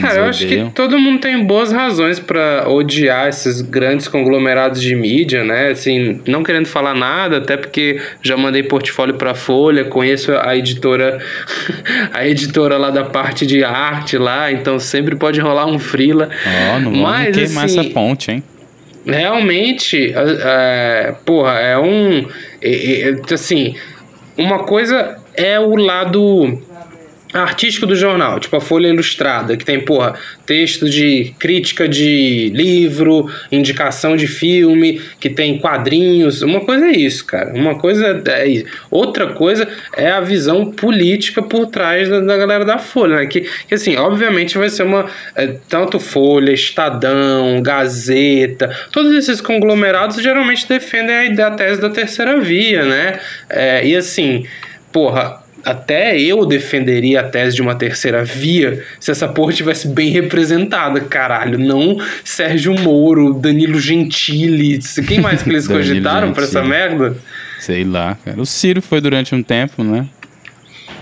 Cara, eu acho que todo mundo tem boas razões pra odiar esses grandes conglomerados de mídia, né? Assim, não querendo falar nada, até porque já mandei portfólio pra Folha, conheço a editora, a editora lá da parte de arte lá, então sempre pode rolar um frila. Ó, não vamos queimar assim, essa ponte, hein? Realmente, é, porra, é um. é- é, assim, uma coisa é o lado artístico do jornal, tipo a Folha Ilustrada, que tem, porra, texto de crítica de livro, indicação de filme, que tem quadrinhos. Uma coisa é isso, cara. Uma coisa é isso. Outra coisa é a visão política por trás da, da galera da Folha, né? Que, que assim, obviamente vai ser uma. é, tanto Folha, Estadão, Gazeta, todos esses conglomerados geralmente defendem a, a tese da terceira via, né? É, e assim, porra até eu defenderia a tese de uma terceira via se essa porra tivesse bem representada, caralho. Não Sérgio Moro, Danilo Gentili. Quem mais que eles cogitaram pra essa merda? Sei lá, cara. O Ciro foi durante um tempo, né?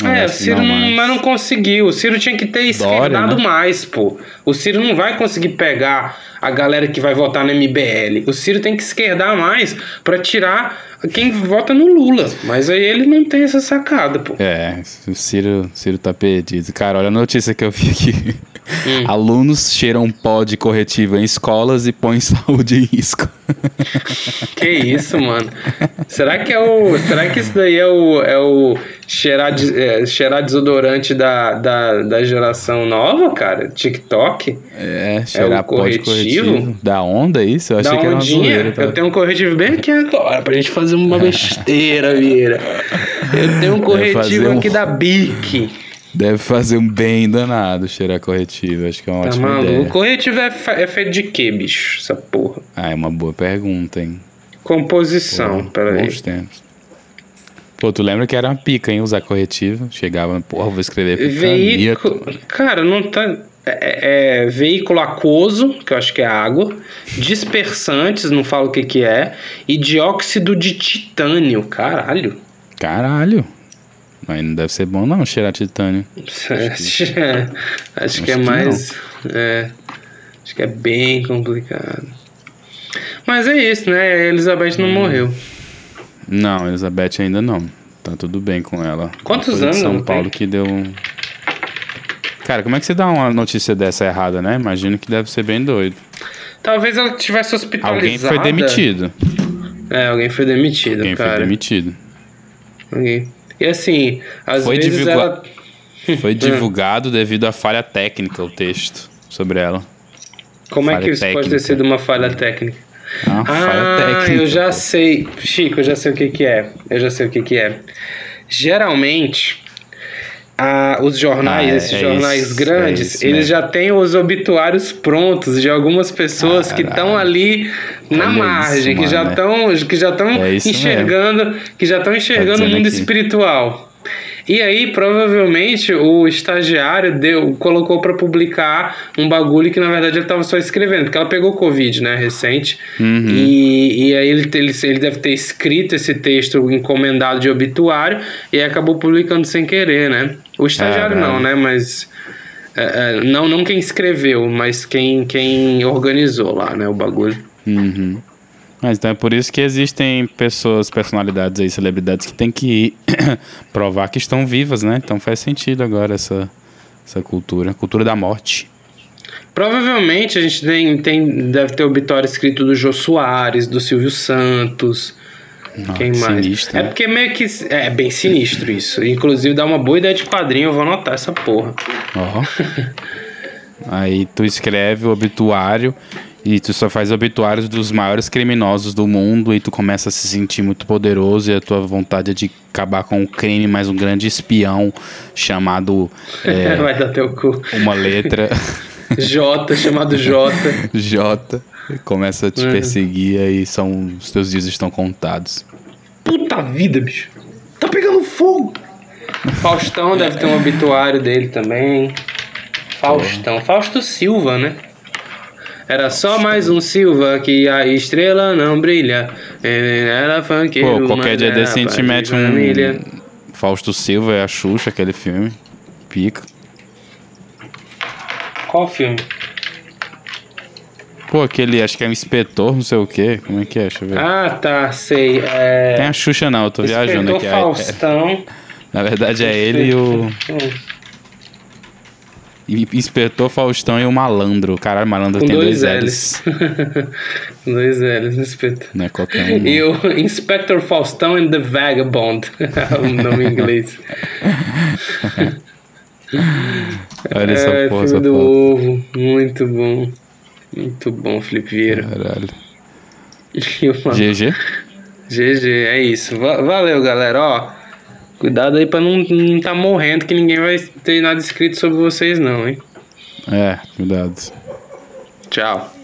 É, o Ciro não, mas... mas não conseguiu. O Ciro tinha que ter esquerdado né? mais, pô. O Ciro não vai conseguir pegar a galera que vai votar no MBL. O Ciro tem que esquerdar mais para tirar quem vota no Lula. Mas aí ele não tem essa sacada, pô. É, o Ciro, Ciro tá perdido. Cara, olha a notícia que eu vi aqui. Hum. Alunos cheiram pó de corretivo em escolas e põem saúde em risco. Que isso, mano? Será que é o. Será que isso daí é o, é o cheirar, é, cheirar desodorante da, da, da geração nova, cara? TikTok? É, cheirar é o corretivo? corretivo. Da onda, isso? Eu achei da que era uma zoeira. Tá? Eu tenho um corretivo bem aqui agora, pra gente fazer uma besteira, Vira. Eu tenho um corretivo aqui da Bic. Deve fazer um bem danado cheirar corretivo. Acho que é uma tá ótima maluco. ideia. O corretivo é, é feito de quê, bicho? Essa porra. Ah, é uma boa pergunta, hein? Composição, Pô, peraí. Bons tempos. Pô, tu lembra que era uma pica, hein? Usar corretivo. Chegava, porra, vou escrever com Veículo... Cara, não tá... É, é, veículo aquoso, que eu acho que é água, dispersantes, não falo o que que é, e dióxido de titânio, caralho. Caralho. Mas não deve ser bom não cheirar titânio. acho, que, acho que é mais. É, acho que é bem complicado. Mas é isso, né? A Elizabeth não hum. morreu. Não, Elizabeth ainda não. Tá tudo bem com ela. Quantos anos? São Paulo tem? que deu. Cara, como é que você dá uma notícia dessa errada, né? Imagino que deve ser bem doido. Talvez ela tivesse hospitalizada. Alguém foi demitido. É, alguém foi demitido, alguém cara. foi demitido. Alguém. E assim, às foi vezes divulga... ela... Foi divulgado devido à falha técnica o texto sobre ela. Como falha é que isso técnica. pode ter sido uma falha técnica? Ah, ah eu já sei. Chico, eu já sei o que que é. Eu já sei o que que é. Geralmente, a, os jornais, ah, é, esses é jornais isso, grandes, é eles já têm os obituários prontos de algumas pessoas que estão ali na Olha margem, isso, que, já tão, que já estão é enxergando, mesmo. que já estão enxergando tá o mundo aqui. espiritual. E aí, provavelmente, o estagiário deu, colocou para publicar um bagulho que na verdade ele estava só escrevendo, porque ela pegou Covid, né, recente. Uhum. E, e aí ele, ele, ele deve ter escrito esse texto encomendado de obituário e acabou publicando sem querer, né? O estagiário não, né? Mas. É, é, não, não quem escreveu, mas quem, quem organizou lá, né, o bagulho. Uhum. Mas então é por isso que existem pessoas, personalidades aí, celebridades que têm que provar que estão vivas, né? Então faz sentido agora essa, essa cultura, cultura da morte. Provavelmente a gente tem, tem deve ter obituário escrito do Jô Soares, do Silvio Santos. Nossa, Quem mais? Sinistro, é né? porque meio que. É bem sinistro isso. Inclusive dá uma boa ideia de quadrinho, eu vou anotar essa porra. Ó. Aí tu escreve o obituário e tu só faz obituários dos maiores criminosos do mundo e tu começa a se sentir muito poderoso e a tua vontade é de acabar com o crime, mais um grande espião chamado. É, Vai dar teu cu. Uma letra. J, chamado J. J. Começa a te uhum. perseguir e são, os teus dias estão contados. Puta vida, bicho. Tá pegando fogo. Faustão deve ter um obituário dele também. Faustão. Fausto Silva, né? Era só mais um Silva que a estrela não brilha. Era funkeiro, Pô, qualquer dia desse a gente mete um. Fausto Silva é a Xuxa, aquele filme. Pica. Qual filme? Pô, aquele, acho que é um inspetor, não sei o quê. Como é que é? Deixa eu ver. Ah, tá, sei. É... Tem a Xuxa não, eu tô inspetor viajando aqui. Faustão. É, na verdade é ele e o. Inspetor Faustão e o Malandro. Caralho, Malandro Com tem dois, dois L's. dois L's, Inspetor. Não é qualquer um. E o Inspector Faustão and the Vagabond. o nome em inglês. Olha essa é, porra, filme do porra. ovo. Muito bom. Muito bom, Felipe Vieira. Caralho. GG? GG, é isso. Valeu, galera. Ó. Cuidado aí pra não, não tá morrendo, que ninguém vai ter nada escrito sobre vocês, não, hein? É, cuidado. Tchau.